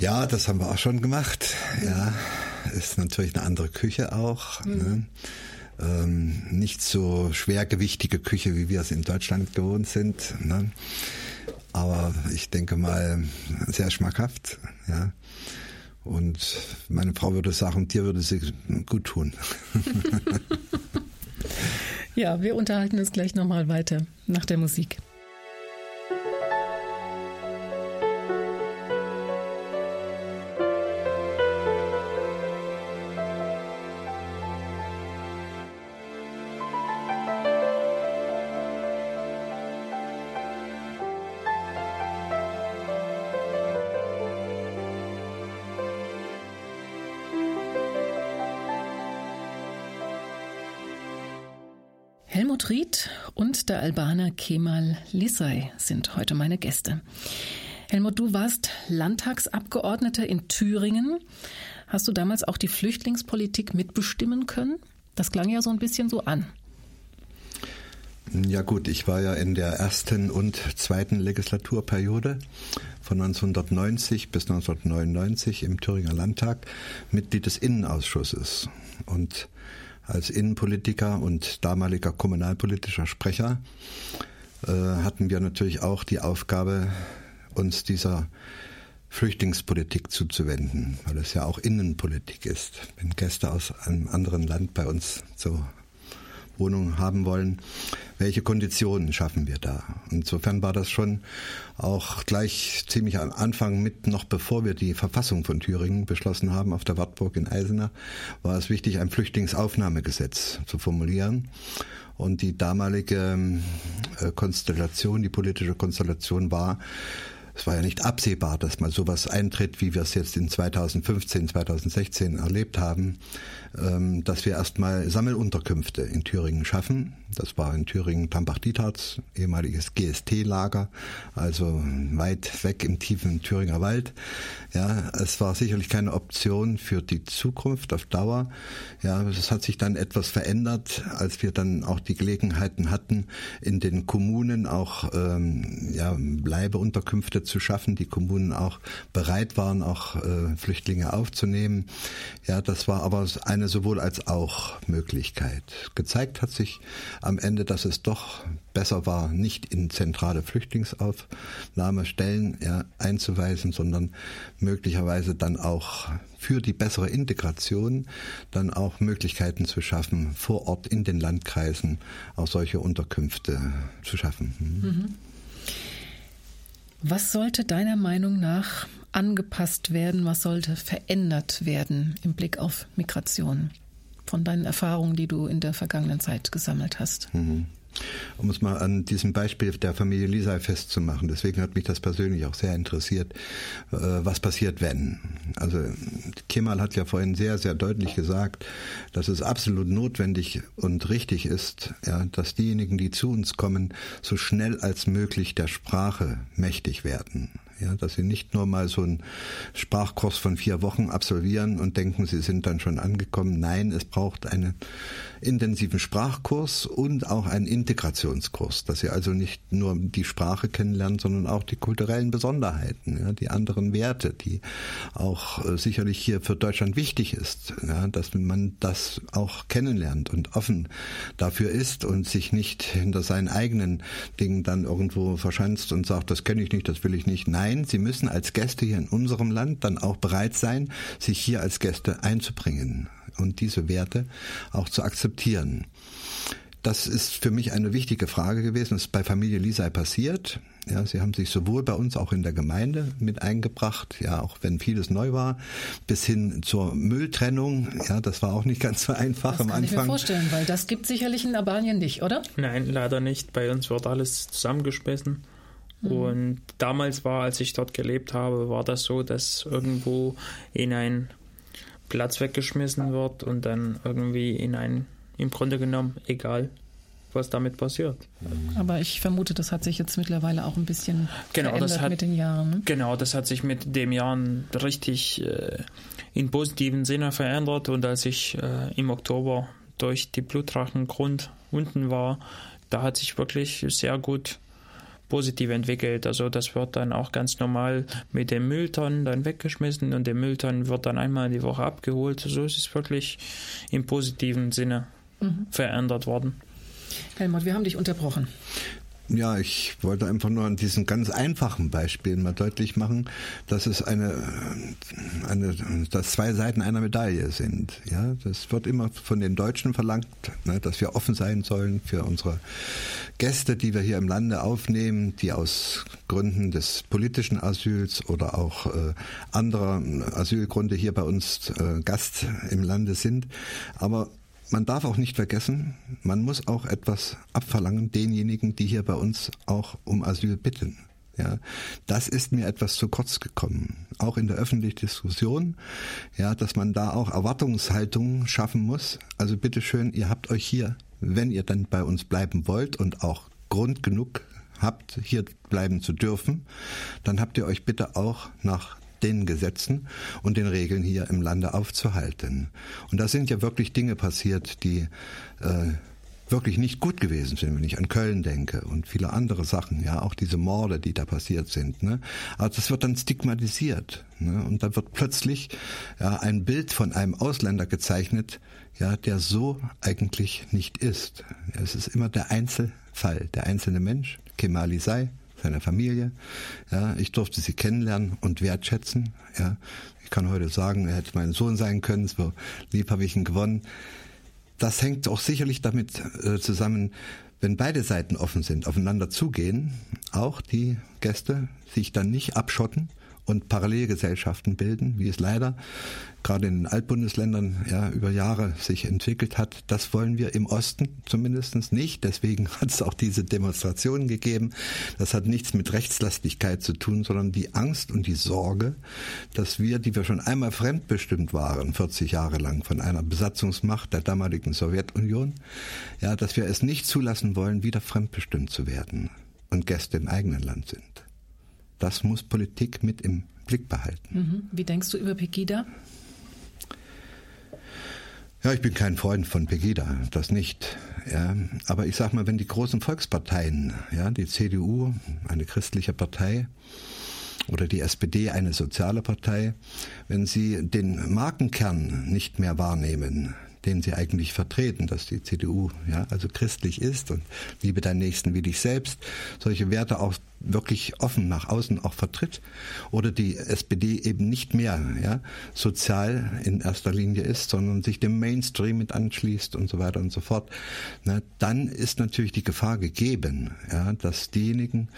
Ja, das haben wir auch schon gemacht. Ja, ist natürlich eine andere Küche auch. Mhm. Ne? Ähm, nicht so schwergewichtige Küche, wie wir es in Deutschland gewohnt sind. Ne? Aber ich denke mal sehr schmackhaft. Ja. Und meine Frau würde sagen, dir würde sie gut tun. ja, wir unterhalten uns gleich nochmal weiter nach der Musik. Der Albaner Kemal Lisay sind heute meine Gäste. Helmut, du warst Landtagsabgeordneter in Thüringen. Hast du damals auch die Flüchtlingspolitik mitbestimmen können? Das klang ja so ein bisschen so an. Ja gut, ich war ja in der ersten und zweiten Legislaturperiode von 1990 bis 1999 im Thüringer Landtag Mitglied des Innenausschusses und als Innenpolitiker und damaliger kommunalpolitischer Sprecher äh, hatten wir natürlich auch die Aufgabe, uns dieser Flüchtlingspolitik zuzuwenden, weil es ja auch Innenpolitik ist. Wenn Gäste aus einem anderen Land bei uns zur Wohnung haben wollen, welche Konditionen schaffen wir da? Insofern war das schon auch gleich ziemlich am Anfang mit, noch bevor wir die Verfassung von Thüringen beschlossen haben auf der Wartburg in Eisenach, war es wichtig, ein Flüchtlingsaufnahmegesetz zu formulieren. Und die damalige äh, Konstellation, die politische Konstellation war, es war ja nicht absehbar, dass mal sowas eintritt, wie wir es jetzt in 2015, 2016 erlebt haben, dass wir erstmal Sammelunterkünfte in Thüringen schaffen. Das war in Thüringen Tambach-Dietharz, ehemaliges GST-Lager, also weit weg im tiefen Thüringer Wald. Ja, es war sicherlich keine Option für die Zukunft auf Dauer. Ja, es hat sich dann etwas verändert, als wir dann auch die Gelegenheiten hatten, in den Kommunen auch ähm, ja, Bleibeunterkünfte zu schaffen, die Kommunen auch bereit waren, auch äh, Flüchtlinge aufzunehmen. Ja, das war aber eine sowohl als auch Möglichkeit. Gezeigt hat sich am Ende, dass es doch besser war, nicht in zentrale Flüchtlingsaufnahmestellen ja, einzuweisen, sondern möglicherweise dann auch für die bessere Integration dann auch Möglichkeiten zu schaffen, vor Ort in den Landkreisen auch solche Unterkünfte zu schaffen. Mhm. Was sollte deiner Meinung nach angepasst werden? Was sollte verändert werden im Blick auf Migration? Von deinen Erfahrungen, die du in der vergangenen Zeit gesammelt hast. Mhm um es mal an diesem Beispiel der Familie Lisa festzumachen. Deswegen hat mich das persönlich auch sehr interessiert, äh, was passiert, wenn. Also Kemal hat ja vorhin sehr, sehr deutlich gesagt, dass es absolut notwendig und richtig ist, ja, dass diejenigen, die zu uns kommen, so schnell als möglich der Sprache mächtig werden. Ja, dass sie nicht nur mal so einen Sprachkurs von vier Wochen absolvieren und denken, sie sind dann schon angekommen. Nein, es braucht einen intensiven Sprachkurs und auch einen Integrationskurs, dass sie also nicht nur die Sprache kennenlernen, sondern auch die kulturellen Besonderheiten, ja, die anderen Werte, die auch äh, sicherlich hier für Deutschland wichtig ist, ja, dass man das auch kennenlernt und offen dafür ist und sich nicht hinter seinen eigenen Dingen dann irgendwo verschanzt und sagt, das kenne ich nicht, das will ich nicht. Nein, Nein, sie müssen als Gäste hier in unserem Land dann auch bereit sein, sich hier als Gäste einzubringen und diese Werte auch zu akzeptieren. Das ist für mich eine wichtige Frage gewesen. Das ist bei Familie Lisei passiert. Ja, sie haben sich sowohl bei uns auch in der Gemeinde mit eingebracht, ja, auch wenn vieles neu war, bis hin zur Mülltrennung. Ja, das war auch nicht ganz so einfach das am kann Anfang. Ich mir vorstellen, weil das gibt sicherlich in Albanien nicht, oder? Nein, leider nicht. Bei uns wird alles zusammengeschmissen. Mhm. Und damals war, als ich dort gelebt habe, war das so, dass irgendwo in ein Platz weggeschmissen wird und dann irgendwie in ein, im Grunde genommen, egal, was damit passiert. Aber ich vermute, das hat sich jetzt mittlerweile auch ein bisschen genau, verändert hat, mit den Jahren. Ne? Genau, das hat sich mit den Jahren richtig äh, in positiven Sinne verändert. Und als ich äh, im Oktober durch die Blutdrachengrund unten war, da hat sich wirklich sehr gut positiv entwickelt. Also das wird dann auch ganz normal mit den Mülltonnen dann weggeschmissen und der Mülltonnen wird dann einmal die Woche abgeholt. So ist es wirklich im positiven Sinne mhm. verändert worden. Helmut, wir haben dich unterbrochen. Ja, ich wollte einfach nur an diesen ganz einfachen Beispielen mal deutlich machen, dass es eine, eine, dass zwei Seiten einer Medaille sind. Ja, das wird immer von den Deutschen verlangt, ne, dass wir offen sein sollen für unsere Gäste, die wir hier im Lande aufnehmen, die aus Gründen des politischen Asyls oder auch äh, anderer Asylgründe hier bei uns äh, Gast im Lande sind. Aber man darf auch nicht vergessen, man muss auch etwas abverlangen denjenigen, die hier bei uns auch um Asyl bitten. Ja, das ist mir etwas zu kurz gekommen. Auch in der öffentlichen Diskussion, ja, dass man da auch Erwartungshaltungen schaffen muss. Also bitteschön, ihr habt euch hier, wenn ihr dann bei uns bleiben wollt und auch Grund genug habt, hier bleiben zu dürfen, dann habt ihr euch bitte auch nach den Gesetzen und den Regeln hier im Lande aufzuhalten. Und da sind ja wirklich Dinge passiert, die äh, wirklich nicht gut gewesen sind, wenn ich an Köln denke und viele andere Sachen, ja, auch diese Morde, die da passiert sind. Ne? Aber das wird dann stigmatisiert. Ne? Und da wird plötzlich ja, ein Bild von einem Ausländer gezeichnet, ja, der so eigentlich nicht ist. Es ist immer der Einzelfall, der einzelne Mensch, Kemali sei, seiner Familie. Ja, ich durfte sie kennenlernen und wertschätzen. Ja, ich kann heute sagen, er hätte mein Sohn sein können. So lieb habe ich ihn gewonnen. Das hängt auch sicherlich damit äh, zusammen, wenn beide Seiten offen sind, aufeinander zugehen, auch die Gäste sich dann nicht abschotten und Parallelgesellschaften bilden, wie es leider gerade in den Altbundesländern ja über Jahre sich entwickelt hat. Das wollen wir im Osten zumindest nicht. Deswegen hat es auch diese Demonstrationen gegeben. Das hat nichts mit Rechtslastigkeit zu tun, sondern die Angst und die Sorge, dass wir, die wir schon einmal fremdbestimmt waren, 40 Jahre lang von einer Besatzungsmacht der damaligen Sowjetunion, ja, dass wir es nicht zulassen wollen, wieder fremdbestimmt zu werden und Gäste im eigenen Land sind. Das muss Politik mit im Blick behalten. Mhm. Wie denkst du über Pegida? Ja, ich bin kein Freund von Pegida, das nicht. Ja, aber ich sag mal, wenn die großen Volksparteien, ja, die CDU, eine christliche Partei, oder die SPD eine soziale Partei, wenn sie den Markenkern nicht mehr wahrnehmen, den sie eigentlich vertreten, dass die CDU ja also christlich ist und liebe deinen Nächsten wie dich selbst, solche Werte auch wirklich offen nach außen auch vertritt oder die SPD eben nicht mehr ja sozial in erster Linie ist, sondern sich dem Mainstream mit anschließt und so weiter und so fort, na, dann ist natürlich die Gefahr gegeben, ja, dass diejenigen,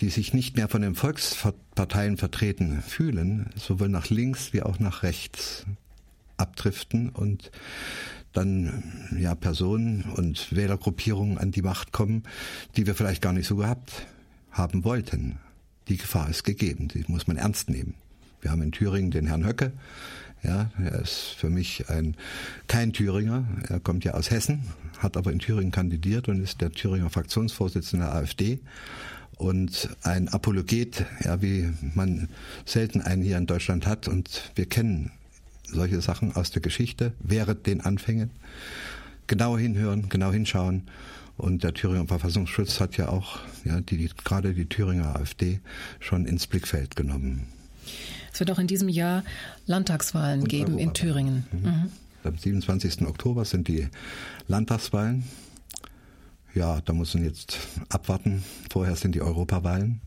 die sich nicht mehr von den Volksparteien vertreten fühlen, sowohl nach links wie auch nach rechts abdriften und dann ja Personen und Wählergruppierungen an die Macht kommen, die wir vielleicht gar nicht so gehabt haben wollten. Die Gefahr ist gegeben, die muss man ernst nehmen. Wir haben in Thüringen den Herrn Höcke. Ja, er ist für mich ein kein Thüringer. Er kommt ja aus Hessen, hat aber in Thüringen kandidiert und ist der Thüringer Fraktionsvorsitzende der AfD und ein Apologet, ja, wie man selten einen hier in Deutschland hat. Und wir kennen solche Sachen aus der Geschichte während den Anfängen. Genau hinhören, genau hinschauen. Und der Thüringer Verfassungsschutz hat ja auch ja, die, gerade die Thüringer AfD schon ins Blickfeld genommen. Es wird auch in diesem Jahr Landtagswahlen Und geben in Thüringen. Mhm. Mhm. Am 27. Oktober sind die Landtagswahlen. Ja, da muss man jetzt abwarten. Vorher sind die Europawahlen.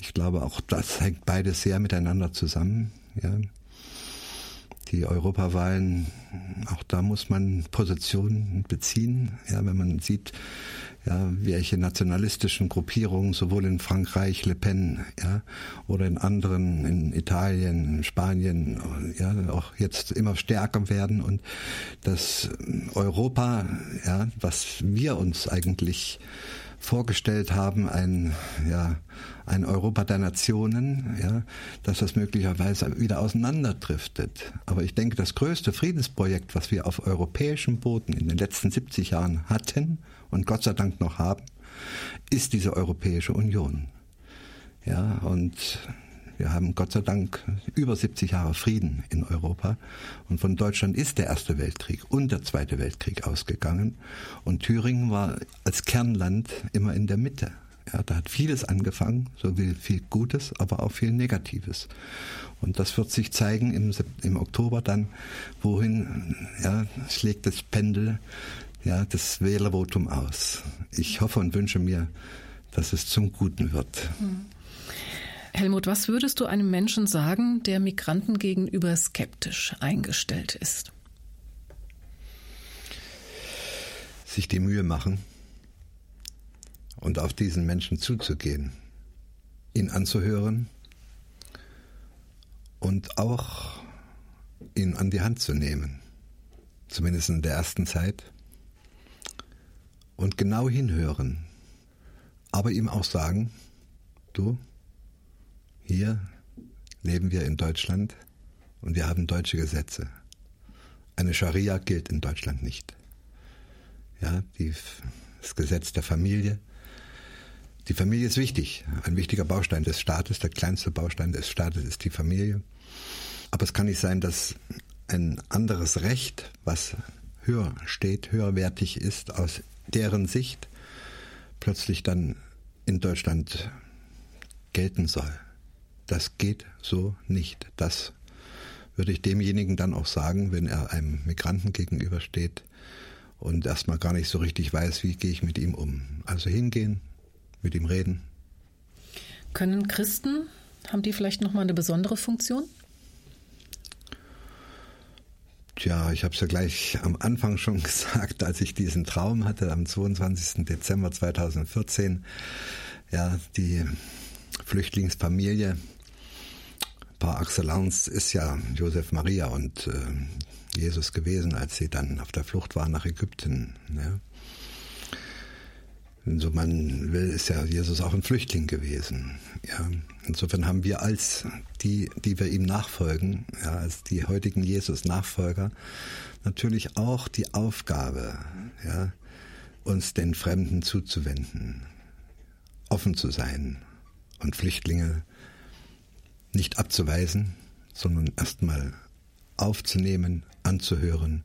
Ich glaube, auch das hängt beides sehr miteinander zusammen. Ja die Europawahlen, auch da muss man Positionen beziehen. Ja, wenn man sieht, ja, welche nationalistischen Gruppierungen sowohl in Frankreich Le Pen, ja, oder in anderen, in Italien, in Spanien, ja, auch jetzt immer stärker werden und das Europa, ja, was wir uns eigentlich vorgestellt haben, ein, ja, ein Europa der Nationen, ja, dass das möglicherweise wieder auseinanderdriftet. Aber ich denke, das größte Friedensprojekt, was wir auf europäischem Boden in den letzten 70 Jahren hatten und Gott sei Dank noch haben, ist diese Europäische Union. Ja, und wir haben Gott sei Dank über 70 Jahre Frieden in Europa. Und von Deutschland ist der Erste Weltkrieg und der Zweite Weltkrieg ausgegangen. Und Thüringen war als Kernland immer in der Mitte. Ja, da hat vieles angefangen, so viel Gutes, aber auch viel Negatives. Und das wird sich zeigen im, im Oktober dann, wohin ja, schlägt das Pendel, ja, das Wählervotum aus. Ich hoffe und wünsche mir, dass es zum Guten wird. Mhm. Helmut, was würdest du einem Menschen sagen, der Migranten gegenüber skeptisch eingestellt ist? Sich die Mühe machen und auf diesen Menschen zuzugehen, ihn anzuhören und auch ihn an die Hand zu nehmen, zumindest in der ersten Zeit, und genau hinhören, aber ihm auch sagen, du, hier leben wir in Deutschland und wir haben deutsche Gesetze. Eine Scharia gilt in Deutschland nicht. Ja, die, das Gesetz der Familie. Die Familie ist wichtig, ein wichtiger Baustein des Staates, der kleinste Baustein des Staates ist die Familie. Aber es kann nicht sein, dass ein anderes Recht, was höher steht, höherwertig ist aus deren Sicht, plötzlich dann in Deutschland gelten soll. Das geht so nicht. Das würde ich demjenigen dann auch sagen, wenn er einem Migranten gegenübersteht und erstmal gar nicht so richtig weiß, wie gehe ich mit ihm um. Also hingehen, mit ihm reden. Können Christen, haben die vielleicht nochmal eine besondere Funktion? Tja, ich habe es ja gleich am Anfang schon gesagt, als ich diesen Traum hatte, am 22. Dezember 2014, ja, die Flüchtlingsfamilie Paar excellence ist ja Josef Maria und äh, Jesus gewesen, als sie dann auf der Flucht waren nach Ägypten. Ne? Wenn so man will, ist ja Jesus auch ein Flüchtling gewesen. Ja. Insofern haben wir als die, die wir ihm nachfolgen, ja, als die heutigen Jesus-Nachfolger, natürlich auch die Aufgabe, ja, uns den Fremden zuzuwenden, offen zu sein und Flüchtlinge nicht abzuweisen, sondern erstmal aufzunehmen, anzuhören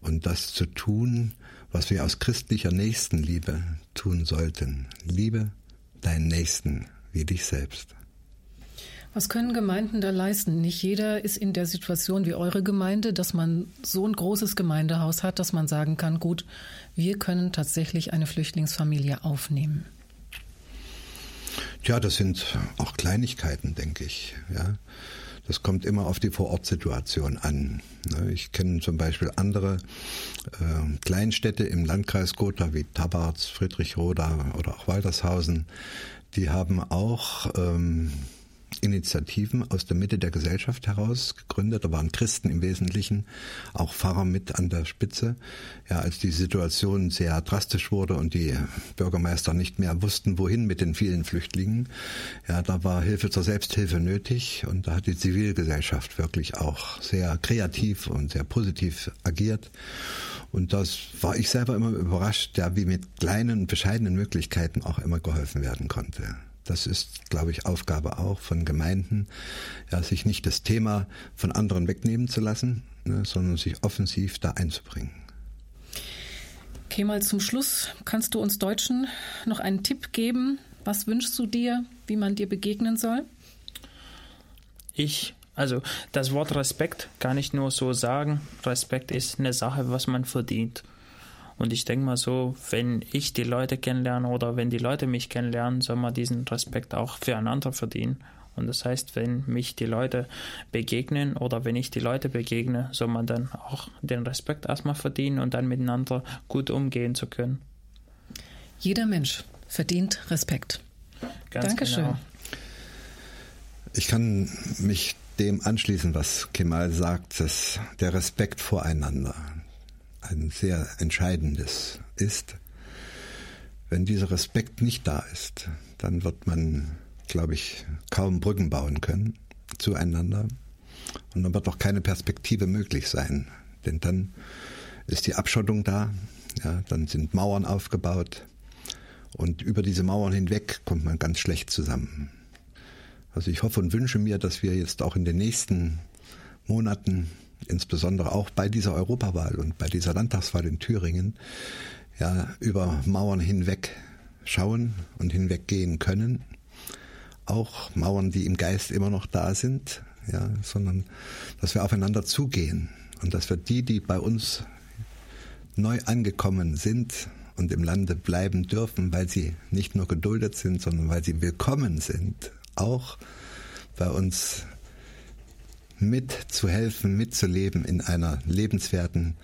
und das zu tun, was wir aus christlicher Nächstenliebe tun sollten. Liebe deinen Nächsten wie dich selbst. Was können Gemeinden da leisten? Nicht jeder ist in der Situation wie eure Gemeinde, dass man so ein großes Gemeindehaus hat, dass man sagen kann, gut, wir können tatsächlich eine Flüchtlingsfamilie aufnehmen. Tja, das sind auch Kleinigkeiten, denke ich. Ja. Das kommt immer auf die Vorortsituation an. Ne, ich kenne zum Beispiel andere äh, Kleinstädte im Landkreis Gotha wie Tabarz, Friedrichroda oder auch Waltershausen. Die haben auch ähm, Initiativen aus der Mitte der Gesellschaft heraus gegründet. Da waren Christen im Wesentlichen, auch Pfarrer mit an der Spitze. Ja, als die Situation sehr drastisch wurde und die Bürgermeister nicht mehr wussten, wohin mit den vielen Flüchtlingen, ja, da war Hilfe zur Selbsthilfe nötig und da hat die Zivilgesellschaft wirklich auch sehr kreativ und sehr positiv agiert. Und das war ich selber immer überrascht, ja, wie mit kleinen, bescheidenen Möglichkeiten auch immer geholfen werden konnte. Das ist, glaube ich, Aufgabe auch von Gemeinden, ja, sich nicht das Thema von anderen wegnehmen zu lassen, ne, sondern sich offensiv da einzubringen. Okay, mal zum Schluss. Kannst du uns Deutschen noch einen Tipp geben? Was wünschst du dir, wie man dir begegnen soll? Ich, also das Wort Respekt kann ich nur so sagen. Respekt ist eine Sache, was man verdient. Und ich denke mal so, wenn ich die Leute kennenlerne oder wenn die Leute mich kennenlernen, soll man diesen Respekt auch füreinander verdienen. Und das heißt, wenn mich die Leute begegnen oder wenn ich die Leute begegne, soll man dann auch den Respekt erstmal verdienen und dann miteinander gut umgehen zu können. Jeder Mensch verdient Respekt. Ganz Dankeschön. Genau. Ich kann mich dem anschließen, was Kemal sagt, dass der Respekt voreinander, ein sehr entscheidendes ist. Wenn dieser Respekt nicht da ist, dann wird man, glaube ich, kaum Brücken bauen können zueinander. Und dann wird auch keine Perspektive möglich sein. Denn dann ist die Abschottung da, ja, dann sind Mauern aufgebaut und über diese Mauern hinweg kommt man ganz schlecht zusammen. Also ich hoffe und wünsche mir, dass wir jetzt auch in den nächsten Monaten insbesondere auch bei dieser Europawahl und bei dieser Landtagswahl in Thüringen, ja, über Mauern hinweg schauen und hinweggehen können. Auch Mauern, die im Geist immer noch da sind, ja, sondern dass wir aufeinander zugehen und dass wir die, die bei uns neu angekommen sind und im Lande bleiben dürfen, weil sie nicht nur geduldet sind, sondern weil sie willkommen sind, auch bei uns mitzuhelfen, mitzuleben in einer lebenswerten,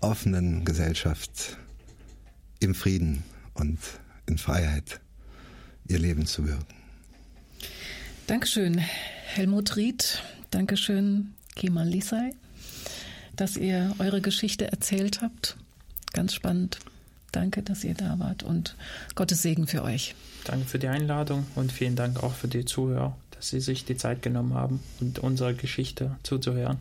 offenen Gesellschaft im Frieden und in Freiheit ihr Leben zu wirken. Dankeschön, Helmut Ried. Dankeschön, Kemal Lisay, dass ihr eure Geschichte erzählt habt. Ganz spannend. Danke, dass ihr da wart und Gottes Segen für euch. Danke für die Einladung und vielen Dank auch für die Zuhörer dass Sie sich die Zeit genommen haben und unserer Geschichte zuzuhören.